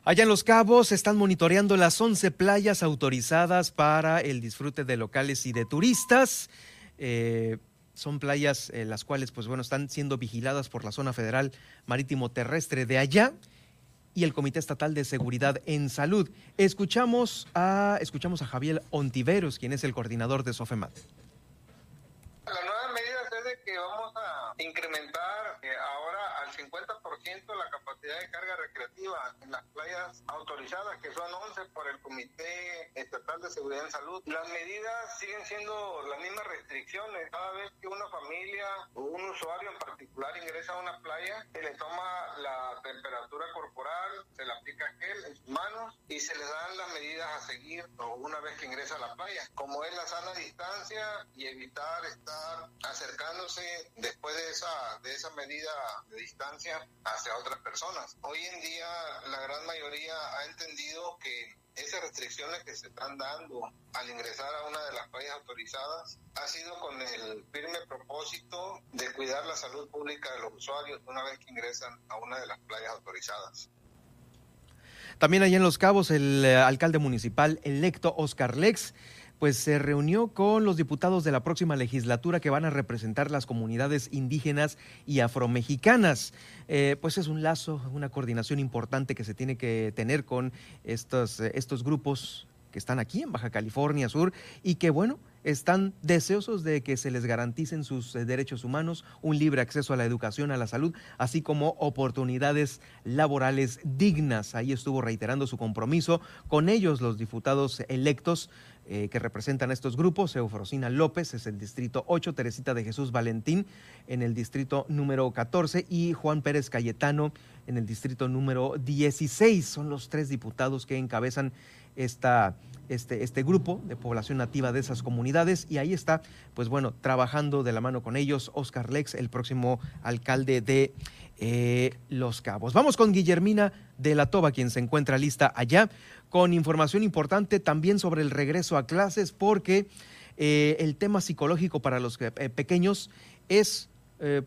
Allá en Los Cabos están monitoreando las 11 playas autorizadas para el disfrute de locales y de turistas. Eh, son playas eh, las cuales, pues bueno, están siendo vigiladas por la zona federal marítimo terrestre de allá y el Comité Estatal de Seguridad en Salud. Escuchamos a, escuchamos a Javier Ontiveros, quien es el coordinador de SOFEMAT. La nueva medida es de que vamos a incrementar eh, ahora al 50% la capacidad de carga recreativa en las playas autorizadas, que son 11 por el Comité Estatal de Seguridad en Salud. Las medidas siguen siendo las mismas restricciones. Cada vez que una familia o un usuario en particular ingresa a una playa, se le toma la temperatura corporal, se le aplica gel en sus manos y se le dan las medidas a seguir una vez que ingresa a la playa, como es la sana distancia y evitar estar acercándose después de esa, de esa medida de distancia hacia otras personas. Hoy en día la gran mayoría ha entendido que esas restricciones que se están dando al ingresar a una de las playas autorizadas ha sido con el firme propósito de cuidar la salud pública de los usuarios una vez que ingresan a una de las playas autorizadas. También allá en Los Cabos, el eh, alcalde municipal electo Oscar Lex pues se reunió con los diputados de la próxima legislatura que van a representar las comunidades indígenas y afromexicanas. Eh, pues es un lazo, una coordinación importante que se tiene que tener con estos, eh, estos grupos que están aquí en Baja California Sur y que, bueno, están deseosos de que se les garanticen sus eh, derechos humanos, un libre acceso a la educación, a la salud, así como oportunidades laborales dignas. Ahí estuvo reiterando su compromiso con ellos los diputados electos eh, que representan a estos grupos. Eufrosina López es el distrito 8, Teresita de Jesús Valentín en el distrito número 14 y Juan Pérez Cayetano en el distrito número 16. Son los tres diputados que encabezan esta, este, este grupo de población nativa de esas comunidades y ahí está, pues bueno, trabajando de la mano con ellos Oscar Lex, el próximo alcalde de eh, Los Cabos. Vamos con Guillermina de la Toba, quien se encuentra lista allá, con información importante también sobre el regreso a clases, porque eh, el tema psicológico para los eh, pequeños es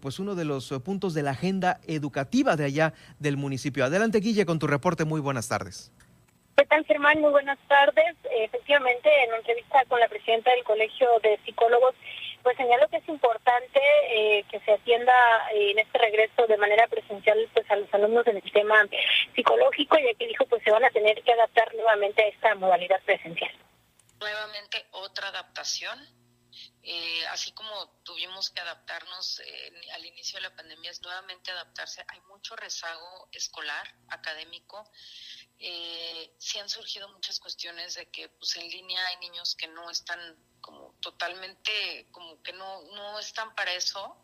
pues uno de los puntos de la agenda educativa de allá del municipio. Adelante, Guille, con tu reporte. Muy buenas tardes. ¿Qué tal, Germán? Muy buenas tardes. Efectivamente, en una entrevista con la presidenta del Colegio de Psicólogos, pues señalo que es importante eh, que se atienda eh, en este regreso de manera presencial pues a los alumnos en el tema psicológico, ya que dijo pues se van a tener que adaptar nuevamente a esta modalidad presencial. Nuevamente otra adaptación eh, así como tuvimos que adaptarnos eh, al inicio de la pandemia, es nuevamente adaptarse. Hay mucho rezago escolar, académico. Eh, sí han surgido muchas cuestiones de que pues en línea hay niños que no están como totalmente, como que no, no están para eso.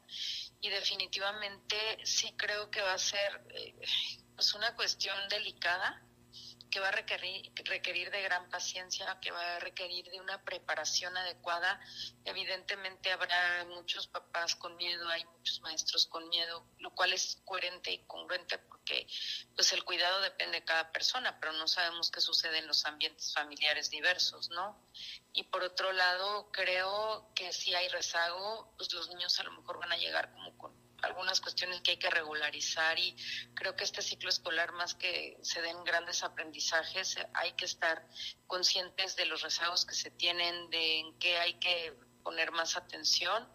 Y definitivamente sí creo que va a ser eh, pues una cuestión delicada que va a requerir, requerir de gran paciencia, que va a requerir de una preparación adecuada. Evidentemente habrá muchos papás con miedo, hay muchos maestros con miedo, lo cual es coherente y congruente porque pues el cuidado depende de cada persona, pero no sabemos qué sucede en los ambientes familiares diversos, ¿no? Y por otro lado, creo que si hay rezago, pues los niños a lo mejor van a llegar como con algunas cuestiones que hay que regularizar y creo que este ciclo escolar más que se den grandes aprendizajes hay que estar conscientes de los rezagos que se tienen de en qué hay que poner más atención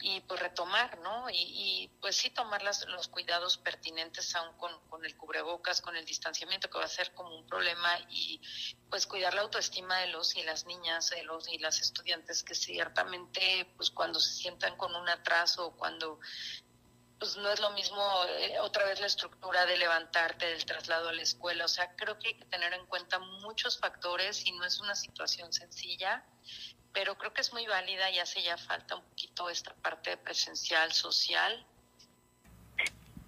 y pues retomar, ¿no? Y, pues sí tomar los cuidados pertinentes aún con, con, el cubrebocas, con el distanciamiento que va a ser como un problema y pues cuidar la autoestima de los y las niñas, de los y las estudiantes que ciertamente pues cuando se sientan con un atraso, cuando pues no es lo mismo eh, otra vez la estructura de levantarte del traslado a la escuela, o sea, creo que hay que tener en cuenta muchos factores y no es una situación sencilla pero creo que es muy válida y hace ya falta un poquito esta parte presencial, social.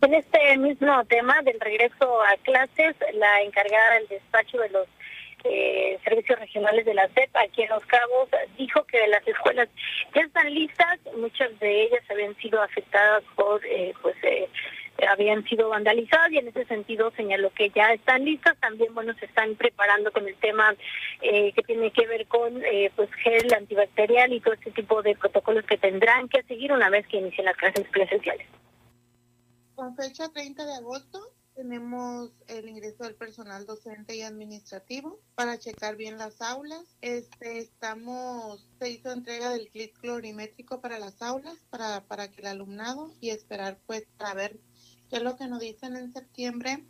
En este mismo tema del regreso a clases, la encargada del despacho de los eh, servicios regionales de la CEP aquí en Los Cabos dijo que las escuelas ya están listas, muchas de ellas habían sido afectadas por eh, pues eh, habían sido vandalizadas y en ese sentido señaló que ya están listas. También, bueno, se están preparando con el tema eh, que tiene que ver con eh, pues gel antibacterial y todo este tipo de protocolos que tendrán que seguir una vez que inicien las clases presenciales. Con fecha 30 de agosto tenemos el ingreso del personal docente y administrativo para checar bien las aulas. Este, estamos, se hizo entrega del kit clorimétrico para las aulas, para, para que el alumnado y esperar pues para ver qué es lo que nos dicen en septiembre,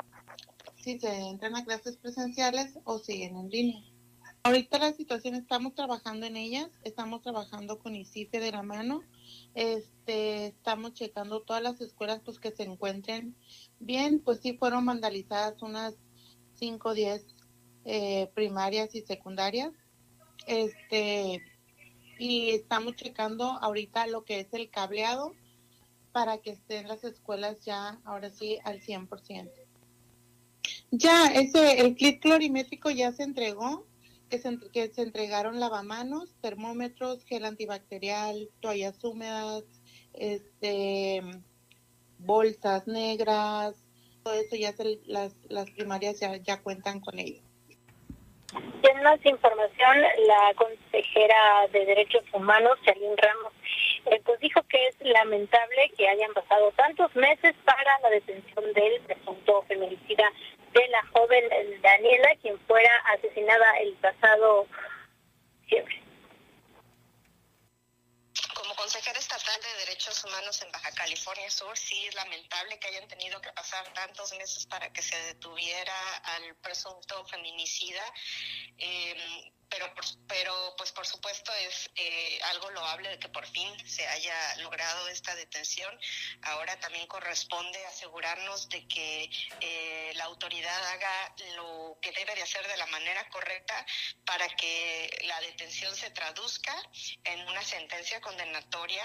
si se entran a clases presenciales o siguen en línea. Ahorita la situación estamos trabajando en ellas, estamos trabajando con ICIFE de la mano, este, estamos checando todas las escuelas pues que se encuentren bien, pues sí fueron vandalizadas unas 5 o 10 eh, primarias y secundarias, este, y estamos checando ahorita lo que es el cableado para que estén las escuelas ya, ahora sí, al 100%. Ya, ese, el kit clorimétrico ya se entregó, que se, que se entregaron lavamanos, termómetros, gel antibacterial, toallas húmedas, este, bolsas negras, todo eso ya se, las, las primarias ya, ya cuentan con ello. En más información, la consejera de Derechos Humanos, Charlene Ramos, eh, pues dijo que es lamentable que hayan pasado tantos meses para la detención del presunto feminicida de la joven Daniela, quien fuera asesinada el pasado diciembre como consejera estatal de Derechos Humanos en Baja California Sur, sí es lamentable que hayan tenido que pasar tantos meses para que se detuviera al presunto feminicida. Eh, pero pero pues por supuesto es eh, algo loable de que por fin se haya logrado esta detención. Ahora también corresponde asegurarnos de que eh, la autoridad haga lo que debe de hacer de la manera correcta para que la detención se traduzca en una sentencia condenatoria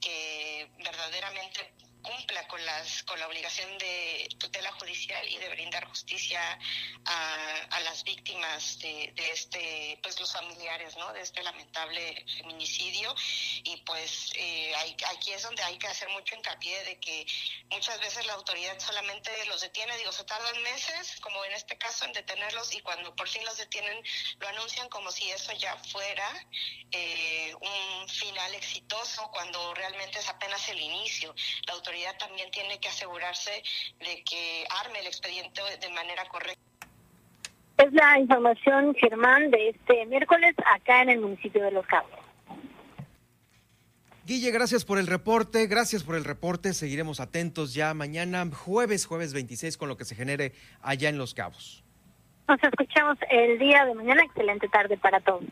que verdaderamente cumpla con las con la obligación de tutela judicial y de brindar justicia a, a las víctimas de, de, este pues los familiares no de este lamentable feminicidio. Y pues eh, hay, aquí es donde hay que hacer mucho hincapié de que muchas veces la autoridad solamente los detiene digo se tardan meses como en este caso en detenerlos y cuando por fin los detienen lo anuncian como si eso ya fuera eh, un final exitoso cuando realmente es apenas el inicio. La autoridad autoridad también tiene que asegurarse de que arme el expediente de manera correcta. Es la información, Germán, de este miércoles acá en el municipio de Los Cabos. Guille, gracias por el reporte, gracias por el reporte. Seguiremos atentos ya mañana, jueves, jueves 26, con lo que se genere allá en Los Cabos. Nos escuchamos el día de mañana. Excelente tarde para todos.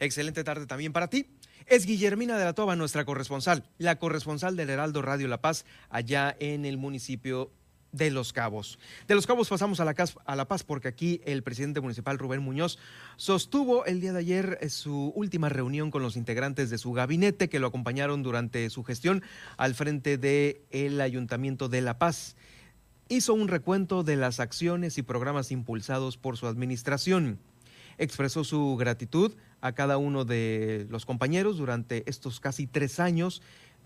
Excelente tarde también para ti. Es Guillermina de la Toba, nuestra corresponsal, la corresponsal del Heraldo Radio La Paz, allá en el municipio de Los Cabos. De Los Cabos pasamos a la, a la, Paz porque aquí el presidente municipal Rubén Muñoz sostuvo el día de ayer eh, su última reunión con los integrantes de su gabinete que lo acompañaron durante su gestión al frente del el Ayuntamiento de La Paz. Hizo un recuento de las acciones y programas impulsados por su administración expresó su gratitud a cada uno de los compañeros durante estos casi tres años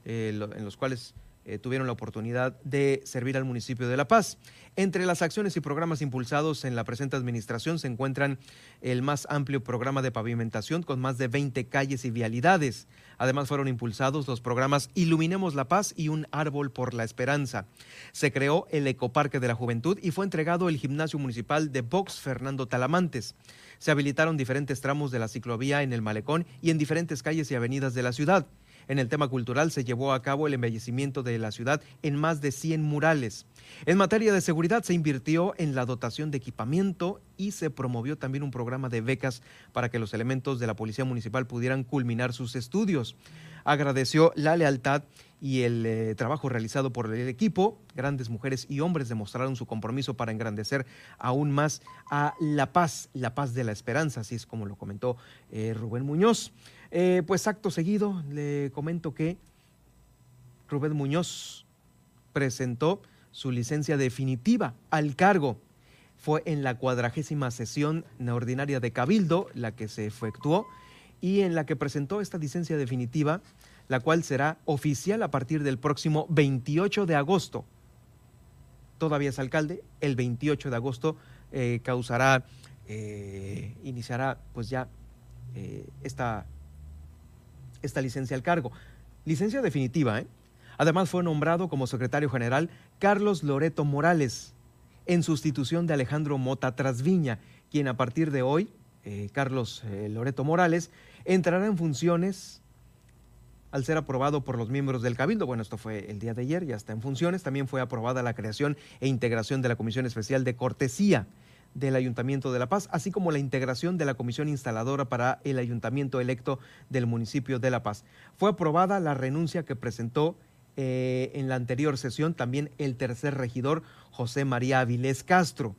eh, en los cuales eh, tuvieron la oportunidad de servir al municipio de La Paz. Entre las acciones y programas impulsados en la presente administración se encuentran el más amplio programa de pavimentación con más de 20 calles y vialidades. Además fueron impulsados los programas Iluminemos la Paz y Un Árbol por la Esperanza. Se creó el Ecoparque de la Juventud y fue entregado el Gimnasio Municipal de Box Fernando Talamantes. Se habilitaron diferentes tramos de la ciclovía en el Malecón y en diferentes calles y avenidas de la ciudad. En el tema cultural se llevó a cabo el embellecimiento de la ciudad en más de 100 murales. En materia de seguridad se invirtió en la dotación de equipamiento y se promovió también un programa de becas para que los elementos de la Policía Municipal pudieran culminar sus estudios. Agradeció la lealtad y el eh, trabajo realizado por el equipo. Grandes mujeres y hombres demostraron su compromiso para engrandecer aún más a la paz, la paz de la esperanza, así es como lo comentó eh, Rubén Muñoz. Eh, pues acto seguido le comento que Rubén Muñoz presentó su licencia definitiva al cargo. Fue en la cuadragésima sesión ordinaria de Cabildo la que se efectuó y en la que presentó esta licencia definitiva la cual será oficial a partir del próximo 28 de agosto. Todavía es alcalde, el 28 de agosto eh, causará, eh, iniciará pues ya eh, esta, esta licencia al cargo. Licencia definitiva, Además fue nombrado como secretario general Carlos Loreto Morales, en sustitución de Alejandro Mota Trasviña, quien a partir de hoy, Carlos Loreto Morales, entrará en funciones al ser aprobado por los miembros del Cabildo. Bueno, esto fue el día de ayer, ya está en funciones. También fue aprobada la creación e integración de la Comisión Especial de Cortesía del Ayuntamiento de La Paz, así como la integración de la Comisión Instaladora para el Ayuntamiento electo del municipio de La Paz. Fue aprobada la renuncia que presentó eh, en la anterior sesión también el tercer regidor, José María Avilés Castro.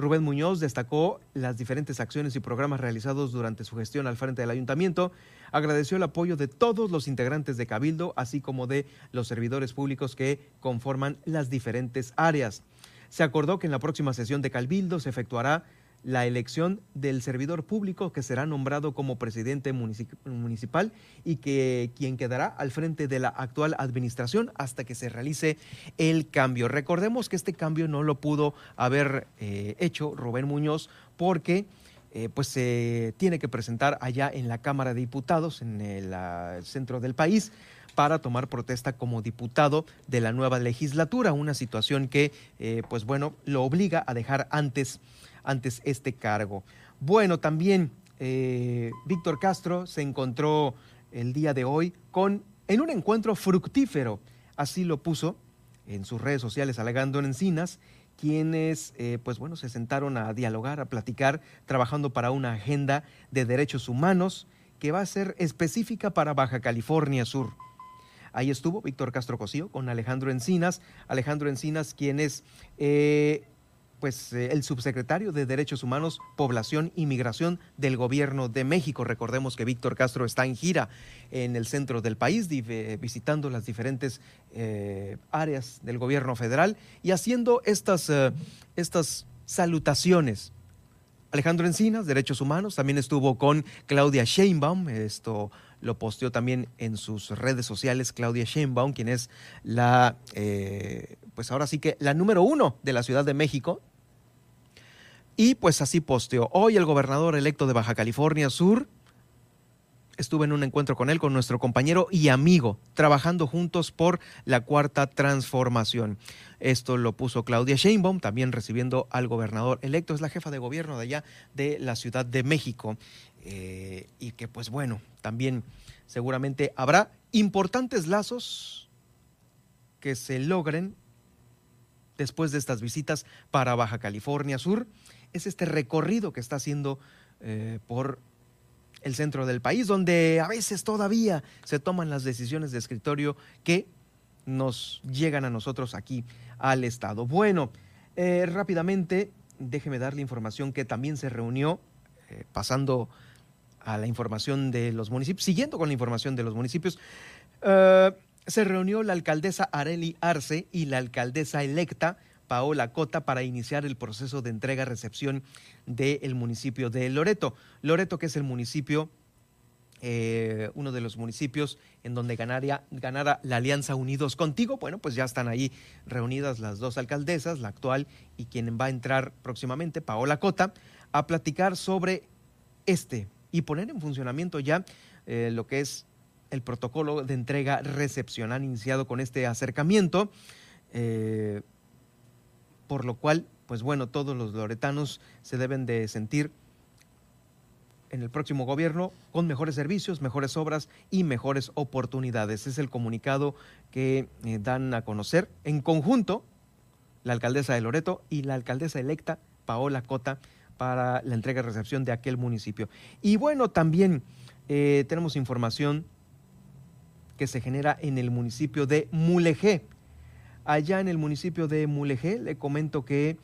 Rubén Muñoz destacó las diferentes acciones y programas realizados durante su gestión al frente del ayuntamiento, agradeció el apoyo de todos los integrantes de Cabildo, así como de los servidores públicos que conforman las diferentes áreas. Se acordó que en la próxima sesión de Cabildo se efectuará la elección del servidor público que será nombrado como presidente municipal y que quien quedará al frente de la actual administración hasta que se realice el cambio. Recordemos que este cambio no lo pudo haber eh, hecho Rubén Muñoz porque eh, pues se tiene que presentar allá en la Cámara de Diputados, en el centro del país para tomar protesta como diputado de la nueva legislatura, una situación que, eh, pues bueno, lo obliga a dejar antes antes este cargo. Bueno, también eh, Víctor Castro se encontró el día de hoy con, en un encuentro fructífero, así lo puso en sus redes sociales alegando en Encinas, quienes eh, pues bueno, se sentaron a dialogar, a platicar, trabajando para una agenda de derechos humanos que va a ser específica para Baja California Sur. Ahí estuvo Víctor Castro Cosío con Alejandro Encinas. Alejandro Encinas, quien es eh, pues eh, el subsecretario de Derechos Humanos, Población y Migración del Gobierno de México. Recordemos que Víctor Castro está en gira en el centro del país, visitando las diferentes eh, áreas del gobierno federal y haciendo estas, eh, estas salutaciones. Alejandro Encinas, Derechos Humanos, también estuvo con Claudia Sheinbaum, esto lo posteó también en sus redes sociales Claudia Sheinbaum, quien es la, pues ahora sí que la número uno de la Ciudad de México, y pues así posteó. Hoy el gobernador electo de Baja California Sur, estuve en un encuentro con él, con nuestro compañero y amigo, trabajando juntos por la cuarta transformación. Esto lo puso Claudia Sheinbaum, también recibiendo al gobernador electo, es la jefa de gobierno de allá de la Ciudad de México. Eh, y que pues bueno, también seguramente habrá importantes lazos que se logren después de estas visitas para Baja California Sur es este recorrido que está haciendo eh, por el centro del país, donde a veces todavía se toman las decisiones de escritorio que nos llegan a nosotros aquí al Estado. Bueno, eh, rápidamente, déjeme darle información que también se reunió, eh, pasando a la información de los municipios, siguiendo con la información de los municipios, se reunió la alcaldesa Areli Arce y la alcaldesa electa Paola Cota para iniciar el proceso de entrega-recepción del municipio de Loreto. Loreto, que es el municipio eh, uno de los municipios en donde ganara la Alianza Unidos Contigo. Bueno, pues ya están ahí reunidas las dos alcaldesas, la actual y quien va a entrar próximamente, Paola Cota, a platicar sobre este y poner en funcionamiento ya eh, lo que es el protocolo de entrega-recepción. Han iniciado con este acercamiento. Eh, por lo cual, pues bueno, todos los loretanos se deben de sentir en el próximo gobierno con mejores servicios, mejores obras y mejores oportunidades. Es el comunicado que eh, dan a conocer en conjunto la alcaldesa de Loreto y la alcaldesa electa Paola Cota para la entrega y recepción de aquel municipio. Y bueno, también eh, tenemos información que se genera en el municipio de Mulegé. Allá en el municipio de Mulegé le comento que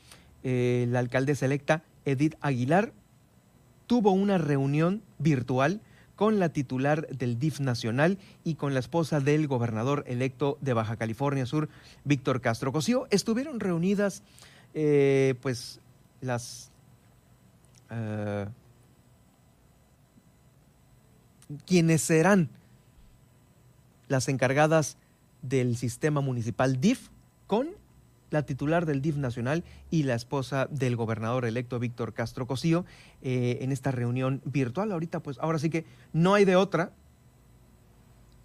eh, la alcaldesa electa Edith Aguilar tuvo una reunión virtual con la titular del DIF nacional y con la esposa del gobernador electo de Baja California Sur, Víctor Castro Cosío. Estuvieron reunidas eh, pues las eh, quienes serán las encargadas del sistema municipal DIF con la titular del DIF nacional y la esposa del gobernador electo Víctor Castro Cosío eh, en esta reunión virtual. Ahorita, pues ahora sí que no hay de otra.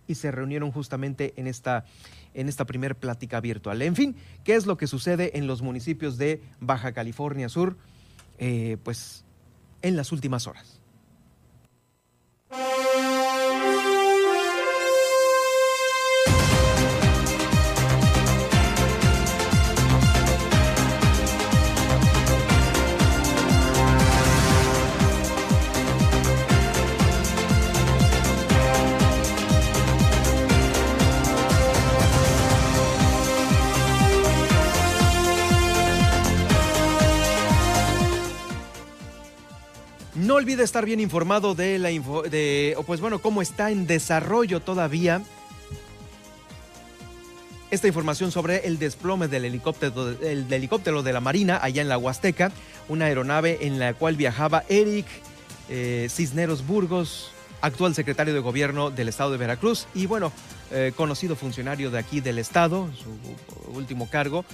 Y se reunieron justamente en esta, en esta primer plática virtual. En fin, ¿qué es lo que sucede en los municipios de Baja California Sur? Eh, pues en las últimas horas. No olvide estar bien informado de la info, de, pues bueno, cómo está en desarrollo todavía esta información sobre el desplome del helicóptero, el helicóptero de la Marina allá en la Huasteca, una aeronave en la cual viajaba Eric eh, Cisneros Burgos, actual secretario de gobierno del estado de Veracruz y bueno, eh, conocido funcionario de aquí del estado, su último cargo,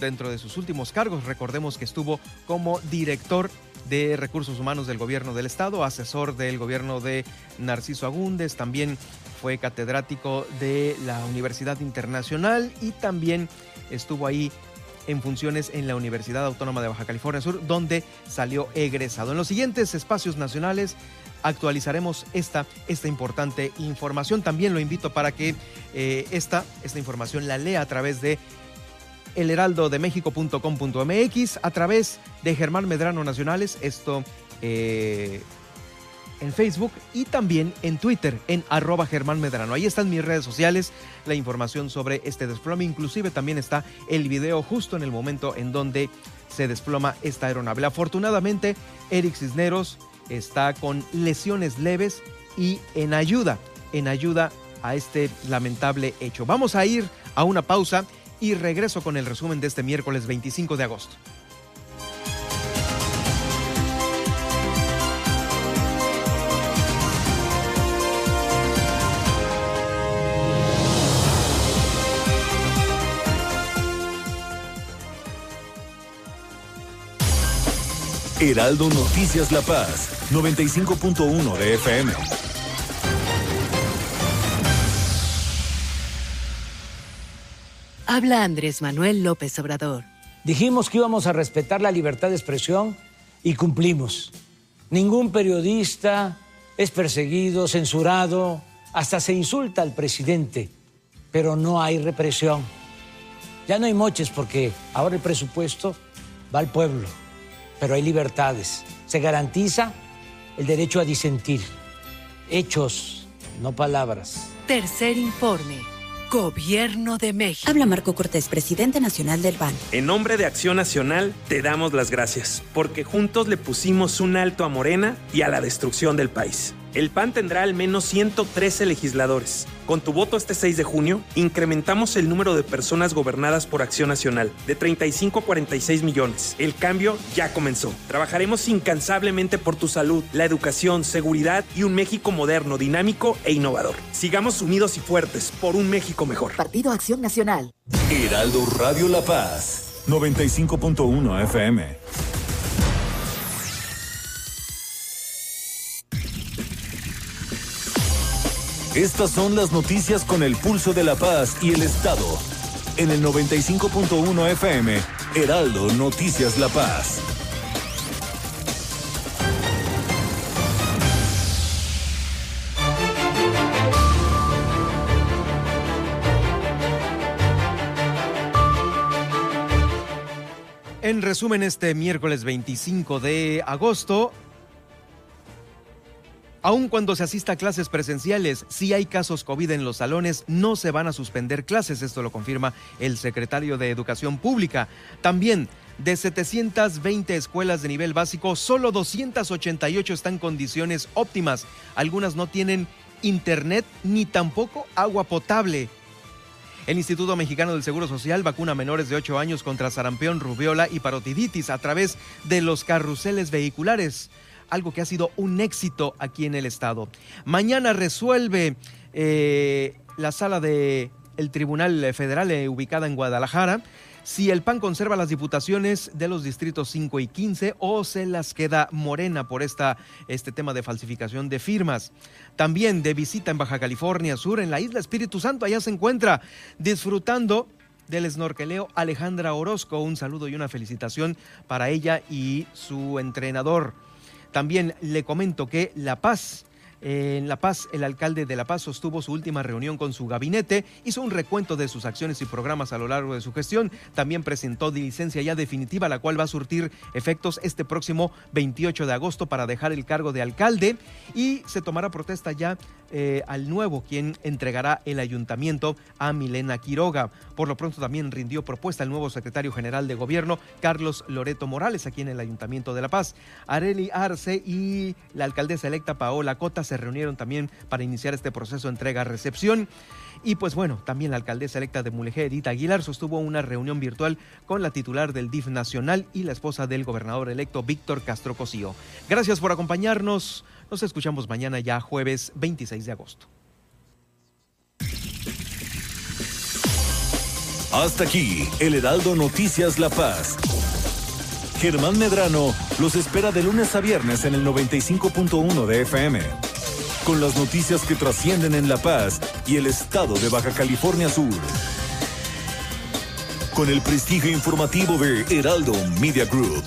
dentro de sus últimos cargos, recordemos que estuvo como director de Recursos Humanos del Gobierno del Estado, asesor del gobierno de Narciso Agúndez, también fue catedrático de la Universidad Internacional y también estuvo ahí en funciones en la Universidad Autónoma de Baja California Sur, donde salió egresado. En los siguientes espacios nacionales actualizaremos esta, esta importante información. También lo invito para que eh, esta, esta información la lea a través de elheraldodemexico.com.mx a través de Germán Medrano Nacionales, esto eh, en Facebook y también en Twitter en arroba Germán Medrano. Ahí están mis redes sociales, la información sobre este desplome, inclusive también está el video justo en el momento en donde se desploma esta aeronave. Afortunadamente, Eric Cisneros está con lesiones leves y en ayuda, en ayuda a este lamentable hecho. Vamos a ir a una pausa y regreso con el resumen de este miércoles 25 de agosto. Heraldo Noticias La Paz, 95.1 de FM. Habla Andrés Manuel López Obrador. Dijimos que íbamos a respetar la libertad de expresión y cumplimos. Ningún periodista es perseguido, censurado, hasta se insulta al presidente, pero no hay represión. Ya no hay moches porque ahora el presupuesto va al pueblo, pero hay libertades. Se garantiza el derecho a disentir. Hechos, no palabras. Tercer informe. Gobierno de México. Habla Marco Cortés, presidente nacional del PAN. En nombre de Acción Nacional, te damos las gracias, porque juntos le pusimos un alto a Morena y a la destrucción del país. El PAN tendrá al menos 113 legisladores. Con tu voto este 6 de junio, incrementamos el número de personas gobernadas por Acción Nacional de 35 a 46 millones. El cambio ya comenzó. Trabajaremos incansablemente por tu salud, la educación, seguridad y un México moderno, dinámico e innovador. Sigamos unidos y fuertes por un México mejor. Partido Acción Nacional. Heraldo Radio La Paz, 95.1 FM. Estas son las noticias con el pulso de la paz y el Estado. En el 95.1 FM, Heraldo Noticias La Paz. En resumen, este miércoles 25 de agosto, Aun cuando se asista a clases presenciales, si hay casos COVID en los salones, no se van a suspender clases. Esto lo confirma el secretario de Educación Pública. También, de 720 escuelas de nivel básico, solo 288 están en condiciones óptimas. Algunas no tienen internet ni tampoco agua potable. El Instituto Mexicano del Seguro Social vacuna menores de 8 años contra sarampión, rubiola y parotiditis a través de los carruseles vehiculares algo que ha sido un éxito aquí en el estado. Mañana resuelve eh, la sala del el Tribunal Federal eh, ubicada en Guadalajara si el PAN conserva las diputaciones de los distritos 5 y 15 o se las queda morena por esta, este tema de falsificación de firmas. También de visita en Baja California Sur, en la isla Espíritu Santo, allá se encuentra disfrutando del snorkeleo Alejandra Orozco. Un saludo y una felicitación para ella y su entrenador. También le comento que La Paz en La Paz, el alcalde de La Paz sostuvo su última reunión con su gabinete, hizo un recuento de sus acciones y programas a lo largo de su gestión, también presentó licencia ya definitiva, la cual va a surtir efectos este próximo 28 de agosto para dejar el cargo de alcalde y se tomará protesta ya eh, al nuevo, quien entregará el ayuntamiento a Milena Quiroga. Por lo pronto también rindió propuesta el nuevo secretario general de gobierno, Carlos Loreto Morales, aquí en el Ayuntamiento de La Paz. Areli Arce y la alcaldesa electa Paola Se reunieron también para iniciar este proceso de entrega-recepción. Y pues bueno, también la alcaldesa electa de Mulegé, Edith Aguilar, sostuvo una reunión virtual con la titular del DIF nacional y la esposa del gobernador electo Víctor Castro Cosío. Gracias por acompañarnos. Nos escuchamos mañana ya jueves 26 de agosto. Hasta aquí, el Heraldo Noticias La Paz. Germán Medrano los espera de lunes a viernes en el 95.1 de FM. Con las noticias que trascienden en La Paz y el estado de Baja California Sur. Con el prestigio informativo de Heraldo Media Group.